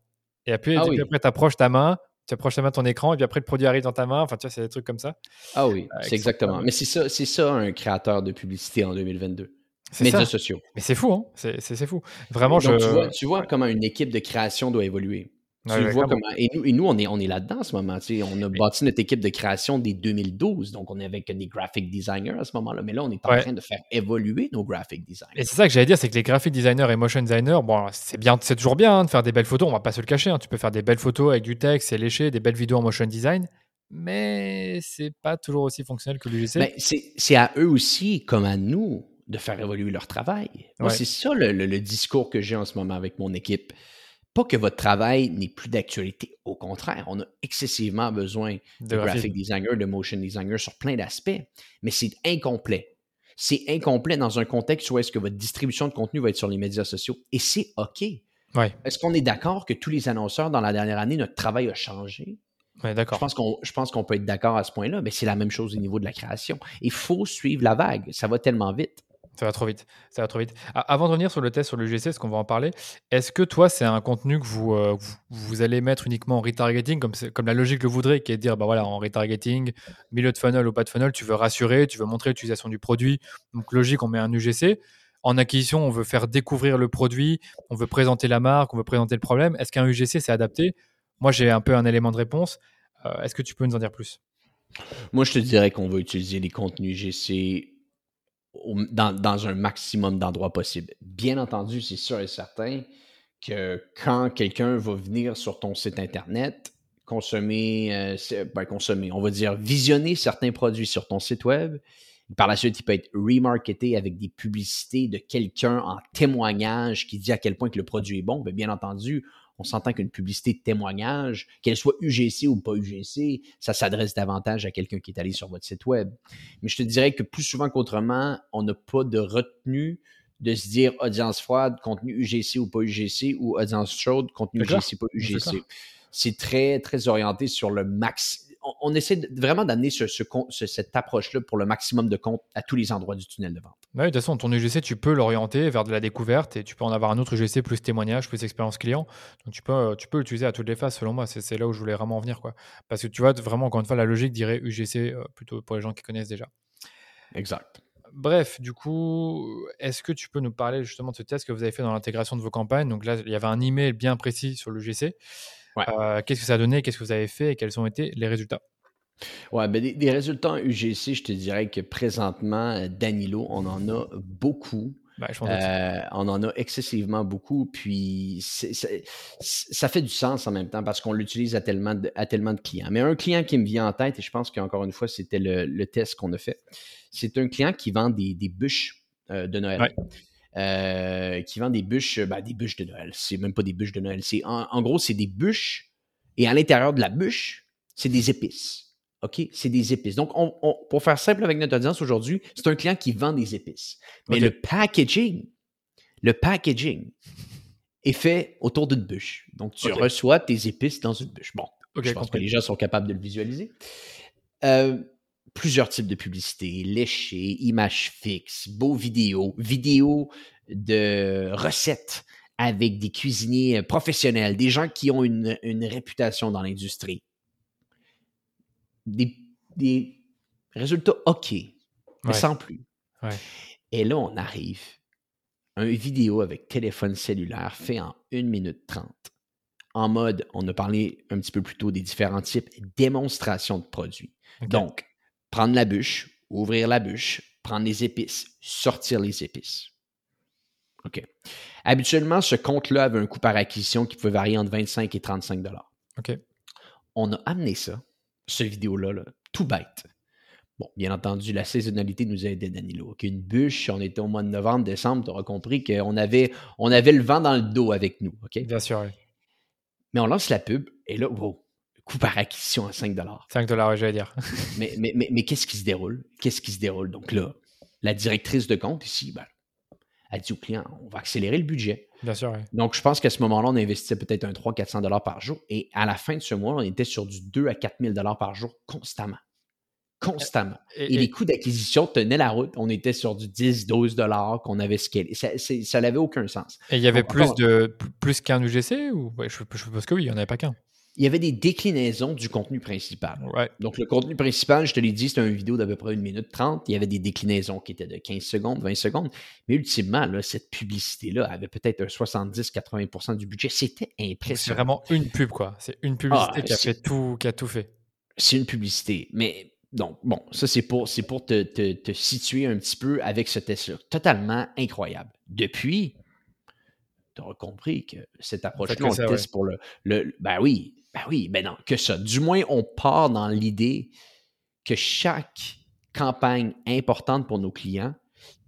Et après, ah après tu approches ta main, tu approches ta main de ton écran et puis après, le produit arrive dans ta main. Enfin, tu vois, c'est des trucs comme ça. Ah oui, euh, c'est exactement. Mais c'est ça, c'est ça un créateur de publicité en 2022. Médias sociaux. Mais c'est fou, hein? C'est fou. Vraiment, je... tu, vois, tu vois comment une équipe de création doit évoluer. Tu vois comment. Et nous, et nous on est, on est là-dedans en ce moment. On a bâti notre équipe de création dès 2012. Donc, on est avec des graphic designers à ce moment-là. Mais là, on est en train de faire évoluer nos graphic designers. Et c'est ça que j'allais dire c'est que les graphic designers et motion designers, bon, c'est bien, c'est toujours bien hein, de faire des belles photos. On va pas se le cacher. Hein. Tu peux faire des belles photos avec du texte, c'est léché, des belles vidéos en motion design. Mais c'est pas toujours aussi fonctionnel que l'UGC. Ben, c'est à eux aussi, comme à nous, de faire évoluer leur travail. Moi, c'est ça le discours que j'ai en ce moment avec mon équipe pas que votre travail n'est plus d'actualité. Au contraire, on a excessivement besoin de, graphic designer, de motion designer sur plein d'aspects, mais c'est incomplet. C'est incomplet dans un contexte où est-ce que votre distribution de contenu va être sur les médias sociaux. Et c'est OK. Est-ce qu'on est, d'accord que tous les annonceurs, dans la dernière année, notre travail a changé? Ouais. Je pense qu'on peut être d'accord à ce point-là, mais c'est la même chose au niveau de la création. Il faut suivre la vague. Ça va tellement vite. Ça va trop vite. Ça va trop vite. avant de revenir sur le test sur le GC, ce qu'on va en parler, est-ce que toi, c'est un contenu que vous, euh, vous, allez mettre uniquement en retargeting, comme, la logique le voudrait, qui est de dire, bah voilà, en retargeting, milieu de funnel ou pas de funnel, tu veux rassurer, tu veux montrer l'utilisation du produit. Donc, logique, on met un UGC. En acquisition, on veut faire découvrir le produit, on veut présenter la marque, on veut présenter le problème. Est-ce qu'un UGC, c'est adapté? Moi, j'ai un peu un élément de réponse. Euh, est-ce que tu peux nous en dire plus? Moi, je te dirais qu'on va utiliser les contenus GC dans, un maximum d'endroits possibles. Bien entendu, c'est sûr et certain que quand quelqu'un va venir sur ton site Internet, consommer, euh, ben, consommer, on va dire visionner certains produits sur ton site web, par la suite, il peut être remarketé avec des publicités de quelqu'un en témoignage qui dit à quel point le produit est bon. Bien, bien entendu, on s'entend qu'une publicité de témoignage, qu'elle soit UGC ou pas UGC, ça s'adresse davantage à quelqu'un qui est allé sur votre site web. Mais je te dirais que plus souvent qu'autrement, on n'a pas de retenue de se dire audience froide, contenu UGC ou pas UGC, ou audience chaude, contenu UGC, pas UGC. C'est très, très orienté sur le max on, essaie vraiment d'amener ce, cette approche-là pour le maximum de compte à tous les endroits du tunnel de vente. Bah oui, de toute façon, ton UGC, tu peux l'orienter vers de la découverte et tu peux en avoir un autre UGC plus témoignage, plus expérience client. Donc tu peux, tu peux l'utiliser à toutes les phases, selon moi. C'est là où je voulais vraiment en venir. Quoi. Parce que tu vois, vraiment, encore une fois, la logique dirait UGC euh, plutôt pour les gens qui connaissent déjà. Exact. Bref, du coup, est-ce que tu peux nous parler justement de ce test que vous avez fait dans l'intégration de vos campagnes? Donc là, il y avait un email bien précis sur l'UGC. Euh, qu'est-ce que ça a donné Qu'est-ce que vous avez fait Et quels ont été les résultats? Ouais, ben des, résultats UGC, je te dirais que présentement, euh, Danilo, on en a beaucoup. Ben, euh, on en a excessivement beaucoup, puis ça fait du sens en même temps parce qu'on l'utilise à tellement, de, à tellement de clients. Mais un client qui me vient en tête, et je pense qu'encore une fois, c'était le, test qu'on a fait, c'est un client qui vend des, bûches de Noël. Euh, qui vend des bûches, ben, des bûches de Noël. C'est même pas des bûches de Noël. C'est en, gros, c'est des bûches et à l'intérieur de la bûche, c'est des épices. OK? C'est des épices. Donc, on, pour faire simple avec notre audience aujourd'hui, c'est un client qui vend des épices. Mais le packaging, le packaging est fait autour d'une bûche. Donc, tu reçois tes épices dans une bûche. Bon, je pense que les gens sont capables de le visualiser. Euh, plusieurs types de publicités, léchées, images fixes, beaux vidéos, vidéos de recettes avec des cuisiniers professionnels, des gens qui ont une, réputation dans l'industrie. Des, résultats OK, mais sans plus. Et là, on arrive à une vidéo avec téléphone cellulaire fait en 1 minute 30. En mode, on a parlé un petit peu plus tôt des différents types démonstration de produits. Donc, prendre la bûche, ouvrir la bûche, prendre les épices, sortir les épices. OK. Habituellement, ce compte-là avait un coût par acquisition qui pouvait varier entre 25 et 35 dollars. OK. On a amené ça, ce vidéo-là, tout bête. Bon, bien entendu, la saisonnalité nous a aidé, Danilo. Une bûche, on était au mois de novembre, décembre, tu auras compris qu'on avait, on avait le vent dans le dos avec nous. OK? Bien sûr, oui. Mais on lance la pub et là, wow, coût par acquisition à 5 5 dollars, j'allais dire. mais mais, mais, mais qu'est-ce qui se déroule? Qu'est-ce qui se déroule? Donc là, la directrice de compte ici, ben, elle dit au client, on va accélérer le budget. Bien sûr, oui. Donc, je pense qu'à ce moment-là, on investissait peut-être un 300-400 par jour. Et à la fin de ce mois, on était sur du 2 à 4 000 par jour constamment. Constamment. Et, les coûts d'acquisition tenaient la route. On était sur du 10-12 qu'on avait scalé. Ça n'avait aucun sens. Et il y avait plus de plus qu'un UGC ou? Je, je, suppose que oui, il n'y en avait pas qu'un. Il y avait des déclinaisons du contenu principal. Donc, le contenu principal, je te l'ai dit, c'était une vidéo d'à peu près une minute trente. Il y avait des déclinaisons qui étaient de 15 secondes, 20 secondes. Mais ultimement, là, cette publicité-là avait peut-être un 70-80% du budget. C'était impressionnant. C'est vraiment une pub, quoi. C'est une publicité ah, qui, a fait tout, qui a tout fait. C'est une publicité. Mais donc, bon, ça, c'est pour, pour te, te, situer un petit peu avec ce test-là. Totalement incroyable. Depuis, tu auras compris que cette approche-là, on teste pour le, le. Ben oui, ben oui, ben non, que ça. Du moins, on part dans l'idée que chaque campagne importante pour nos clients,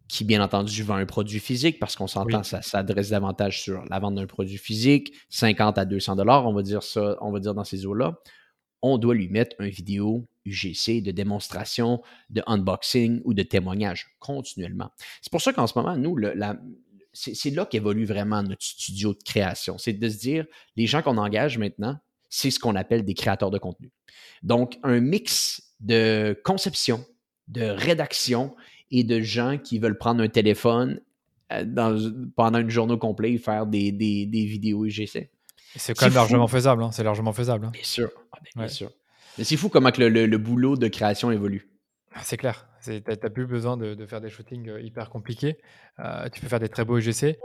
qui bien entendu vend un produit physique, parce qu'on s'entend, ça s'adresse davantage sur la vente d'un produit physique, 50 à 200 dollars, on va dire ça, on va dire dans ces eaux-là, on doit lui mettre une vidéo UGC de démonstration, de unboxing ou de témoignage continuellement. C'est pour ça qu'en ce moment, nous, c'est là qu'évolue vraiment notre studio de création. C'est de se dire, les gens qu'on engage maintenant, c'est ce qu'on appelle des créateurs de contenu. Donc, un mix de conception, de rédaction et de gens qui veulent prendre un téléphone euh, pendant une journée complète et faire des, vidéos UGC. C'est quand même largement faisable. Hein. C'est largement faisable. Hein. Bien sûr. Ah, ben, bien sûr. Mais c'est fou comment que le, boulot de création évolue. Ah, c'est clair. Tu n'as plus besoin de, faire des shootings euh, hyper compliqués. Euh, tu peux faire des très beaux UGC.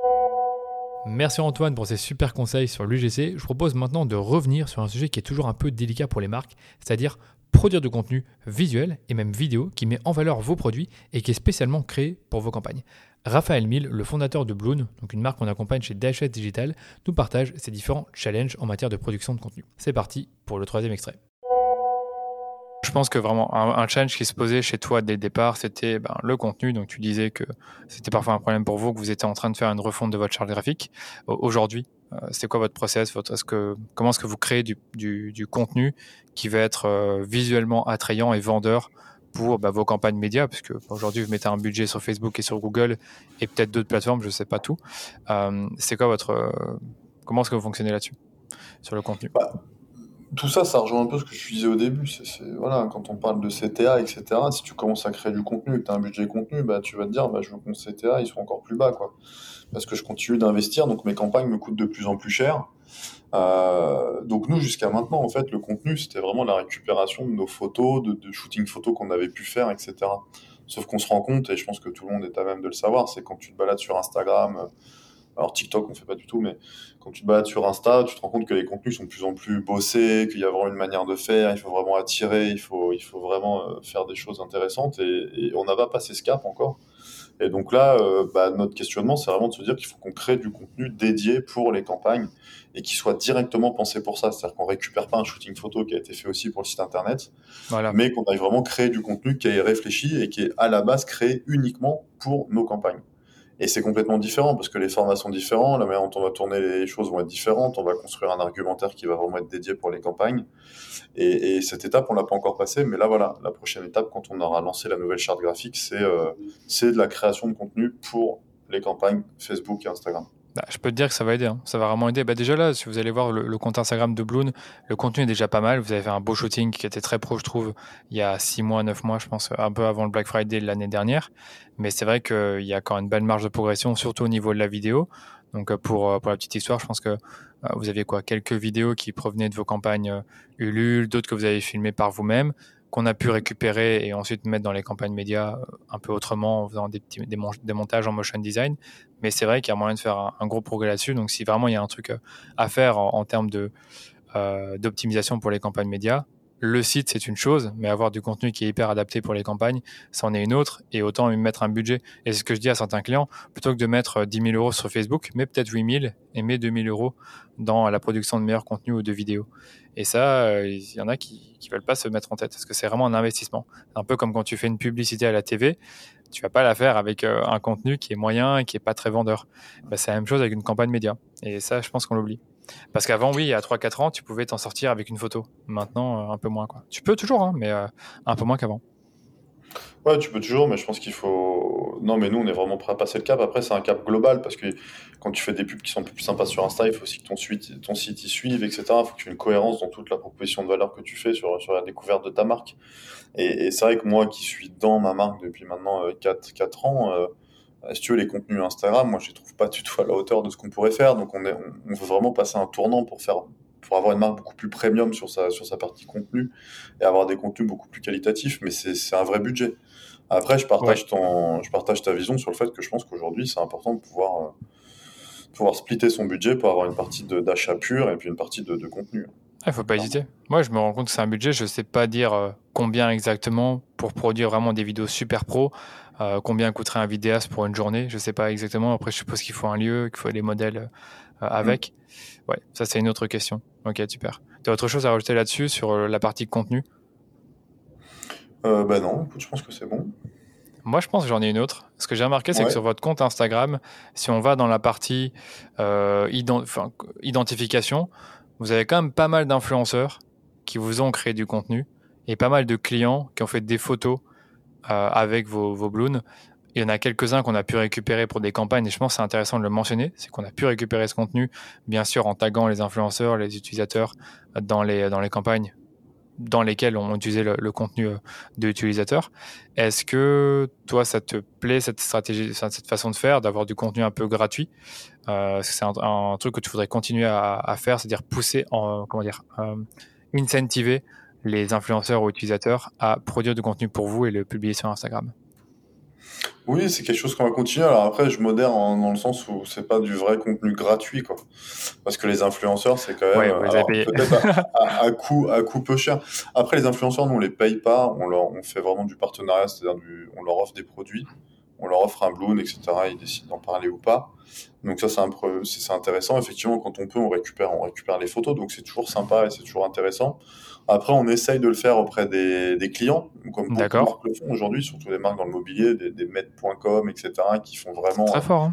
Merci Antoine pour ces super conseils sur l'UGC. Je propose maintenant de revenir sur un sujet qui est toujours un peu délicat pour les marques, c'est-à-dire produire du contenu visuel et même vidéo qui met en valeur vos produits et qui est spécialement créé pour vos campagnes. Raphaël Mille, le fondateur de Bloon, donc une marque qu'on accompagne chez DHS Digital, nous partage ses différents challenges en matière de production de contenu. C'est parti pour le troisième extrait. Je pense que vraiment un, challenge qui se posait chez toi dès le départ, c'était ben, le contenu. Donc tu disais que c'était parfois un problème pour vous, que vous étiez en train de faire une refonte de votre charte graphique. Aujourd'hui, euh, c'est quoi votre process? Comment est-ce que vous créez du, contenu qui va être euh, visuellement attrayant et vendeur pour bah, vos campagnes médias, puisque aujourd'hui vous mettez un budget sur Facebook et sur Google et peut-être d'autres plateformes, je ne sais pas tout. Euh, c'est quoi votre comment est-ce que vous fonctionnez là-dessus sur le contenu? Bah, tout ça, ça rejoint un peu ce que je disais au début. C'est, voilà, quand on parle de CTA, etc., si tu commences à créer du contenu et que tu as un budget contenu, bah, tu vas te dire bah, je veux que mon CTA il soit encore plus bas. Quoi. Parce que je continue d'investir, donc mes campagnes me coûtent de plus en plus cher. Euh, donc nous, jusqu'à maintenant, en fait, le contenu, c'était vraiment la récupération de nos photos, de, de shooting photos qu'on avait pu faire, etc. Sauf qu'on se rend compte, et je pense que tout le monde est à même de le savoir, c'est quand tu te balades sur Instagram, alors TikTok, on fait pas du tout, mais quand tu te balades sur Insta, tu te rends compte que les contenus sont de plus en plus bossés, qu'il y a vraiment une manière de faire, il faut vraiment attirer, il faut, il faut vraiment euh, faire des choses intéressantes et, on n'a pas passé ce cap encore. Et donc là, euh, bah, notre questionnement, c'est vraiment de se dire qu'il faut qu'on crée du contenu dédié pour les campagnes et qui soit directement pensé pour ça. C'est-à-dire qu'on récupère pas un shooting photo qui a été fait aussi pour le site internet, mais qu'on aille vraiment créer du contenu qui est réfléchi et qui est à la base créé uniquement pour nos campagnes. Et c'est complètement différent parce que les formats sont différents, la manière dont on va tourner les choses vont être différentes, on va construire un argumentaire qui va vraiment être dédié pour les campagnes. Et, cette étape, on l'a pas encore passée, mais là voilà, la prochaine étape, quand on aura lancé la nouvelle charte graphique, c'est euh, de la création de contenu pour les campagnes Facebook et Instagram. Bah, je peux te dire que ça va aider, hein. ça va vraiment aider. Bah, déjà là, si vous allez voir le, compte Instagram de Bloon, le contenu est déjà pas mal. Vous avez fait un beau shooting qui était très pro, je trouve, il y a 6 mois, 9 mois, je pense, un peu avant le Black Friday l'année dernière. Mais c'est vrai qu'il y a quand même une belle marge de progression, surtout au niveau de la vidéo. Donc euh, pour, euh, pour la petite histoire, je pense que euh, vous aviez quoi Quelques vidéos qui provenaient de vos campagnes Ulule, d'autres que vous avez filmées par vous-même qu'on a pu récupérer et ensuite mettre dans les campagnes médias euh, un peu autrement en faisant des petits des, montages en motion design. Mais c'est vrai qu'il y a moyen de faire un, gros progrès là-dessus. Donc si vraiment il y a un truc euh, à faire en, termes euh, d'optimisation pour les campagnes médias, le site, c'est une chose, mais avoir du contenu qui est hyper adapté pour les campagnes, c'en est une autre, et autant mettre un budget. Et c'est ce que je dis à certains clients, plutôt que de mettre 10 000 euros sur Facebook, mets peut-être 8 000 et mets 2 000 euros dans la production de meilleurs contenus ou de vidéos. Et ça, euh, il y en a qui ne veulent pas se mettre en tête, parce que c'est vraiment un investissement. Un peu comme quand tu fais une publicité à la TV, tu vas pas la faire avec euh, un contenu qui est moyen et qui est pas très vendeur. Bah, c'est la même chose avec une campagne média. Et ça, je pense qu'on l'oublie. Parce qu'avant, oui, il y a 3-4 ans, tu pouvais t'en sortir avec une photo. Maintenant, euh, un peu moins. Quoi. Tu peux toujours, hein, mais euh, un peu moins qu'avant. Ouais, tu peux toujours, mais je pense qu'il faut. Non, mais nous, on est vraiment prêt à passer le cap. Après, c'est un cap global parce que quand tu fais des pubs qui sont plus sympas sur Insta, il faut aussi que ton, suite, ton site y suive, etc. Il faut que tu aies une cohérence dans toute la proposition de valeur que tu fais sur, sur la découverte de ta marque. Et, c'est vrai que moi qui suis dans ma marque depuis maintenant 4, euh, 4 ans, si tu veux, les contenus Instagram, moi, je les trouve pas du tout à la hauteur de ce qu'on pourrait faire. Donc, on, est, on, veut vraiment passer un tournant pour faire pour avoir une marque beaucoup plus premium sur sa, sur sa partie contenu et avoir des contenus beaucoup plus qualitatifs, mais c'est un vrai budget. Après, je partage, ton, je partage ta vision sur le fait que je pense qu'aujourd'hui, c'est important de pouvoir, euh, pouvoir splitter son budget pour avoir une partie d'achat pur et puis une partie de, contenu. Il ne faut pas hésiter. Moi, je me rends compte que c'est un budget. Je ne sais pas dire euh, combien exactement pour produire vraiment des vidéos super pro. Euh, combien coûterait un vidéaste pour une journée Je ne sais pas exactement. Après, je suppose qu'il faut un lieu, qu'il faut des modèles avec. Mm. Ouais, ça, c'est une autre question. Ok, super. Tu as autre chose à rajouter là-dessus sur la partie contenu? Euh, bah non, je pense que c'est bon. Moi, je pense que j'en ai une autre. Ce que j'ai remarqué, c'est que sur votre compte Instagram, si on va dans la partie euh, identification, vous avez quand même pas mal d'influenceurs qui vous ont créé du contenu et pas mal de clients qui ont fait des photos euh, avec vos, vos. Il y en a quelques-uns qu'on a pu récupérer pour des campagnes et je pense que c'est intéressant de le mentionner. C'est qu'on a pu récupérer ce contenu, bien sûr, en taguant les influenceurs, les utilisateurs dans les campagnes dans lesquels on utilisait le, contenu euh, de l'utilisateur. Est-ce que toi, ça te plaît cette stratégie, cette façon de faire, d'avoir du contenu un peu gratuit euh, C'est un, truc que tu voudrais continuer à, faire, c'est-à-dire pousser, en, comment dire, euh, incentiver les influenceurs ou utilisateurs à produire du contenu pour vous et le publier sur Instagram? Oui, c'est quelque chose qu'on va continuer. Alors après, je modère dans le sens où c'est pas du vrai contenu gratuit, quoi. Parce que les influenceurs, c'est quand même peut-être à, à, coût, à coût peu cher. Après, les influenceurs, nous, on les paye pas. On leur, on fait vraiment du partenariat, c'est-à-dire on leur offre des produits, on leur offre un bloom, etc. Ils décident d'en parler ou pas. Donc ça, c'est c'est intéressant. Effectivement, quand on peut, on récupère, on récupère les photos. Donc c'est toujours sympa et c'est toujours intéressant. Après, on essaye de le faire auprès des, clients, comme beaucoup de marques le font aujourd'hui, surtout les marques dans le mobilier, des, des med.com, etc., qui font vraiment. Très fort. Hein.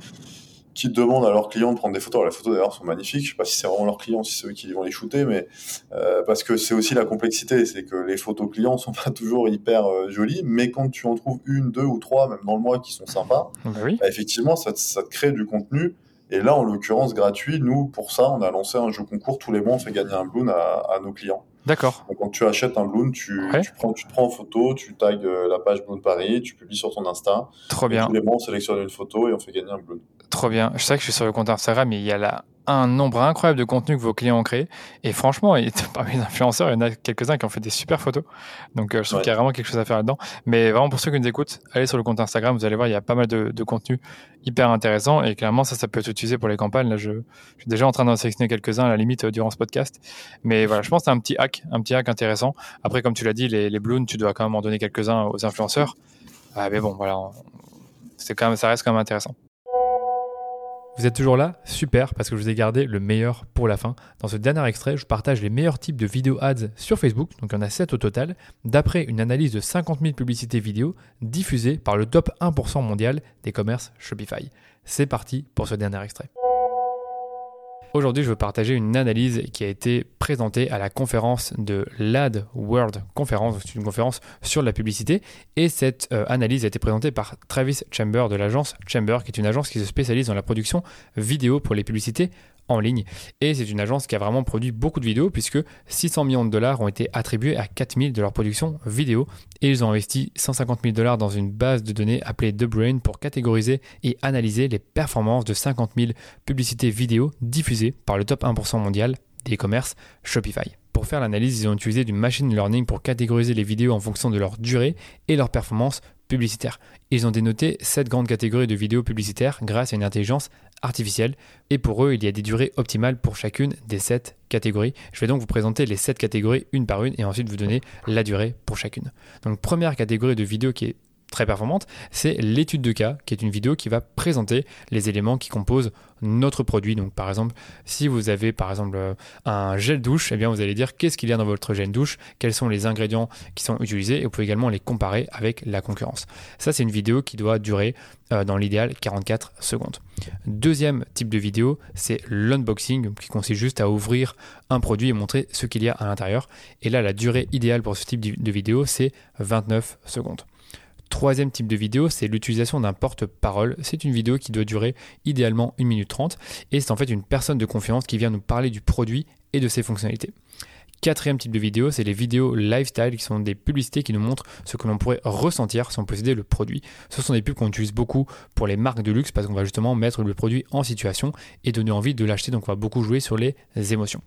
Qui demandent à leurs clients de prendre des photos. les photos d'ailleurs sont magnifiques. Je sais pas si c'est vraiment leurs clients, si c'est eux qui vont les shooter, mais euh, parce que c'est aussi la complexité, c'est que les photos clients sont pas toujours hyper euh, jolies, mais quand tu en trouves une, deux ou trois, même dans le mois, qui sont sympas, bah bah, effectivement, ça, ça te crée du contenu et là, en l'occurrence, gratuit, nous, pour ça, on a lancé un jeu concours. Tous les mois, on fait gagner un balloon à, nos clients. D'accord. Donc, quand tu achètes un balloon, tu, prends, tu te prends en photo, tu tags euh, la page Balloon Paris, tu publies sur ton Insta. Trop bien. Tous les mois, on sélectionne une photo et on fait gagner un balloon. Trop bien. Je sais que je suis sur le compte Instagram, mais il y a là un nombre incroyable de contenus que vos clients ont créé. Et franchement, parmi les influenceurs, il y en a quelques-uns qui ont fait des super photos. Donc, euh, je trouve qu'il y a vraiment quelque chose à faire là-dedans. Mais vraiment, pour ceux qui nous écoutent, allez sur le compte Instagram, vous allez voir, il y a pas mal de, de contenus hyper intéressants. Et clairement, ça, ça peut être utilisé pour les campagnes. Là, je, je suis déjà en train d'en sélectionner quelques-uns à la limite euh, durant ce podcast. Mais voilà, je pense que c'est un petit hack, un petit hack intéressant. Après, comme tu l'as dit, les, les balloons, tu dois quand même en donner quelques-uns aux influenceurs. Ah, mais bon, voilà, c'est quand même, ça reste quand même intéressant. Vous êtes toujours là? Super, parce que je vous ai gardé le meilleur pour la fin. Dans ce dernier extrait, je partage les meilleurs types de vidéos ads sur Facebook, donc il y en a 7 au total, d'après une analyse de 50 000 publicités vidéo diffusées par le top 1% mondial des commerces Shopify. C'est parti pour ce dernier extrait. Aujourd'hui, je veux partager une analyse qui a été présentée à la conférence de l'Ad World Conference, c'est une conférence sur la publicité, et cette euh, analyse a été présentée par Travis Chamber de l'agence Chamber, qui est une agence qui se spécialise dans la production vidéo pour les publicités en ligne. Et c'est une agence qui a vraiment produit beaucoup de vidéos puisque 600 millions de dollars ont été attribués à 4000 de leur production vidéo et ils ont investi 150 000 dollars dans une base de données appelée The Brain pour catégoriser et analyser les performances de 50 000 publicités vidéo diffusées par le top 1% mondial des e-commerce Shopify. Pour faire l'analyse, ils ont utilisé du machine learning pour catégoriser les vidéos en fonction de leur durée et leur performance publicitaire. Ils ont dénoté 7 grandes catégories de vidéos publicitaires grâce à une intelligence artificielle. Et pour eux, il y a des durées optimales pour chacune des 7 catégories. Je vais donc vous présenter les 7 catégories une par une et ensuite vous donner la durée pour chacune. Donc première catégorie de vidéos qui est très performante, c'est l'étude de cas, qui est une vidéo qui va présenter les éléments qui composent notre produit. Donc par exemple, si vous avez par exemple euh, un gel douche, eh bien vous allez dire qu'est-ce qu'il y a dans votre gel douche, quels sont les ingrédients qui sont utilisés? Et vous pouvez également les comparer avec la concurrence. Ça c'est une vidéo qui doit durer euh, dans l'idéal 44 secondes. Deuxième type de vidéo, c'est l'unboxing qui consiste juste à ouvrir un produit et montrer ce qu'il y a à l'intérieur. Et là la durée idéale pour ce type de vidéo c'est 29 secondes. Troisième type de vidéo, c'est l'utilisation d'un porte-parole. C'est une vidéo qui doit durer idéalement 1 minute 30 et c'est en fait une personne de confiance qui vient nous parler du produit et de ses fonctionnalités. Quatrième type de vidéo, c'est les vidéos lifestyle qui sont des publicités qui nous montrent ce que l'on pourrait ressentir si on possédait le produit. Ce sont des pubs qu'on utilise beaucoup pour les marques de luxe parce qu'on va justement mettre le produit en situation et donner envie de l'acheter. Donc on va beaucoup jouer sur les émotions.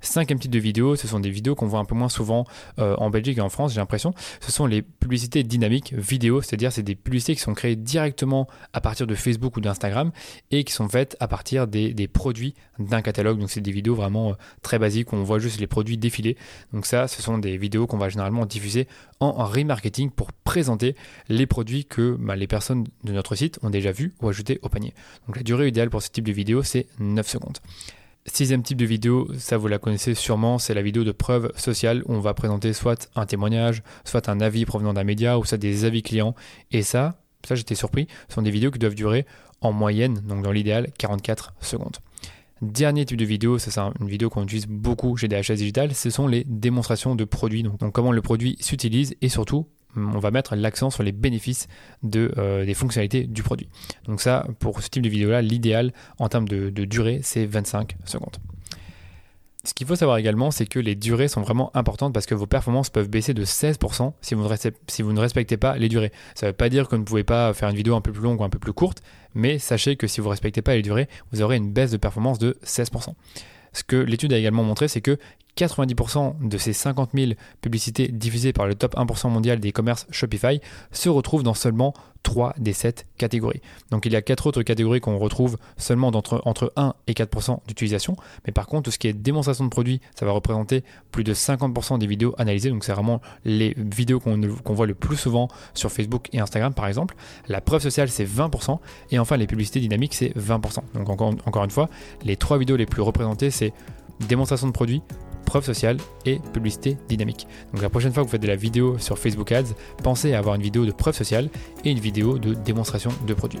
Cinquième type de vidéo, ce sont des vidéos qu'on voit un peu moins souvent euh, en Belgique et en France, j'ai l'impression. Ce sont les publicités dynamiques vidéo, c'est-à-dire c'est des publicités qui sont créées directement à partir de Facebook ou d'Instagram et qui sont faites à partir des, produits d'un catalogue. Donc c'est des vidéos vraiment euh, très basiques où on voit juste les produits défiler. Donc ça, ce sont des vidéos qu'on va généralement diffuser en remarketing pour présenter les produits que bah, les personnes de notre site ont déjà vus ou ajoutés au panier. Donc la durée idéale pour ce type de vidéo, c'est 9 secondes. Sixième type de vidéo, ça vous la connaissez sûrement, c'est la vidéo de preuve sociale où on va présenter soit un témoignage, soit un avis provenant d'un média ou soit des avis clients. Et ça, ça j'étais surpris, ce sont des vidéos qui doivent durer en moyenne, donc dans l'idéal, 44 secondes. Dernier type de vidéo, ça c'est une vidéo qu'on utilise beaucoup chez DHS Digital, ce sont les démonstrations de produits, donc comment le produit s'utilise et surtout on va mettre l'accent sur les bénéfices euh, des fonctionnalités du produit. Donc ça, pour ce type de vidéo-là, l'idéal en termes de, durée, c'est 25 secondes. Ce qu'il faut savoir également, c'est que les durées sont vraiment importantes parce que vos performances peuvent baisser de 16% si vous, ne si vous ne respectez pas les durées. Ça ne veut pas dire que vous ne pouvez pas faire une vidéo un peu plus longue ou un peu plus courte, mais sachez que si vous ne respectez pas les durées, vous aurez une baisse de performance de 16%. Ce que l'étude a également montré, c'est que 90% de ces 50 000 publicités diffusées par le top 1% mondial des commerces Shopify se retrouvent dans seulement 3 des 7 catégories. Donc il y a 4 autres catégories qu'on retrouve seulement entre, entre 1 et 4% d'utilisation. Mais par contre, tout ce qui est démonstration de produits, ça va représenter plus de 50% des vidéos analysées. Donc c'est vraiment les vidéos qu'on voit le plus souvent sur Facebook et Instagram par exemple. La preuve sociale, c'est 20%. Et enfin, les publicités dynamiques, c'est 20%. Donc encore, encore une fois, les 3 vidéos les plus représentées, c'est démonstration de produits, preuve sociale et publicité dynamique. Donc la prochaine fois que vous faites de la vidéo sur Facebook Ads, pensez à avoir une vidéo de preuve sociale et une vidéo de démonstration de produits.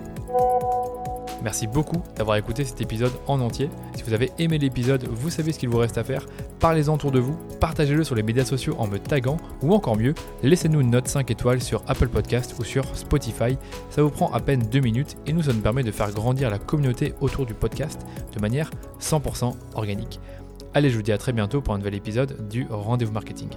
Merci beaucoup d'avoir écouté cet épisode en entier. Si vous avez aimé l'épisode, vous savez ce qu'il vous reste à faire. Parlez-en autour de vous, partagez-le sur les médias sociaux en me taguant ou encore mieux, laissez-nous une note 5 étoiles sur Apple Podcast ou sur Spotify. Ça vous prend à peine 2 minutes et nous ça nous permet de faire grandir la communauté autour du podcast de manière 100% organique. Allez, je vous dis à très bientôt pour un nouvel épisode du Rendez-vous Marketing.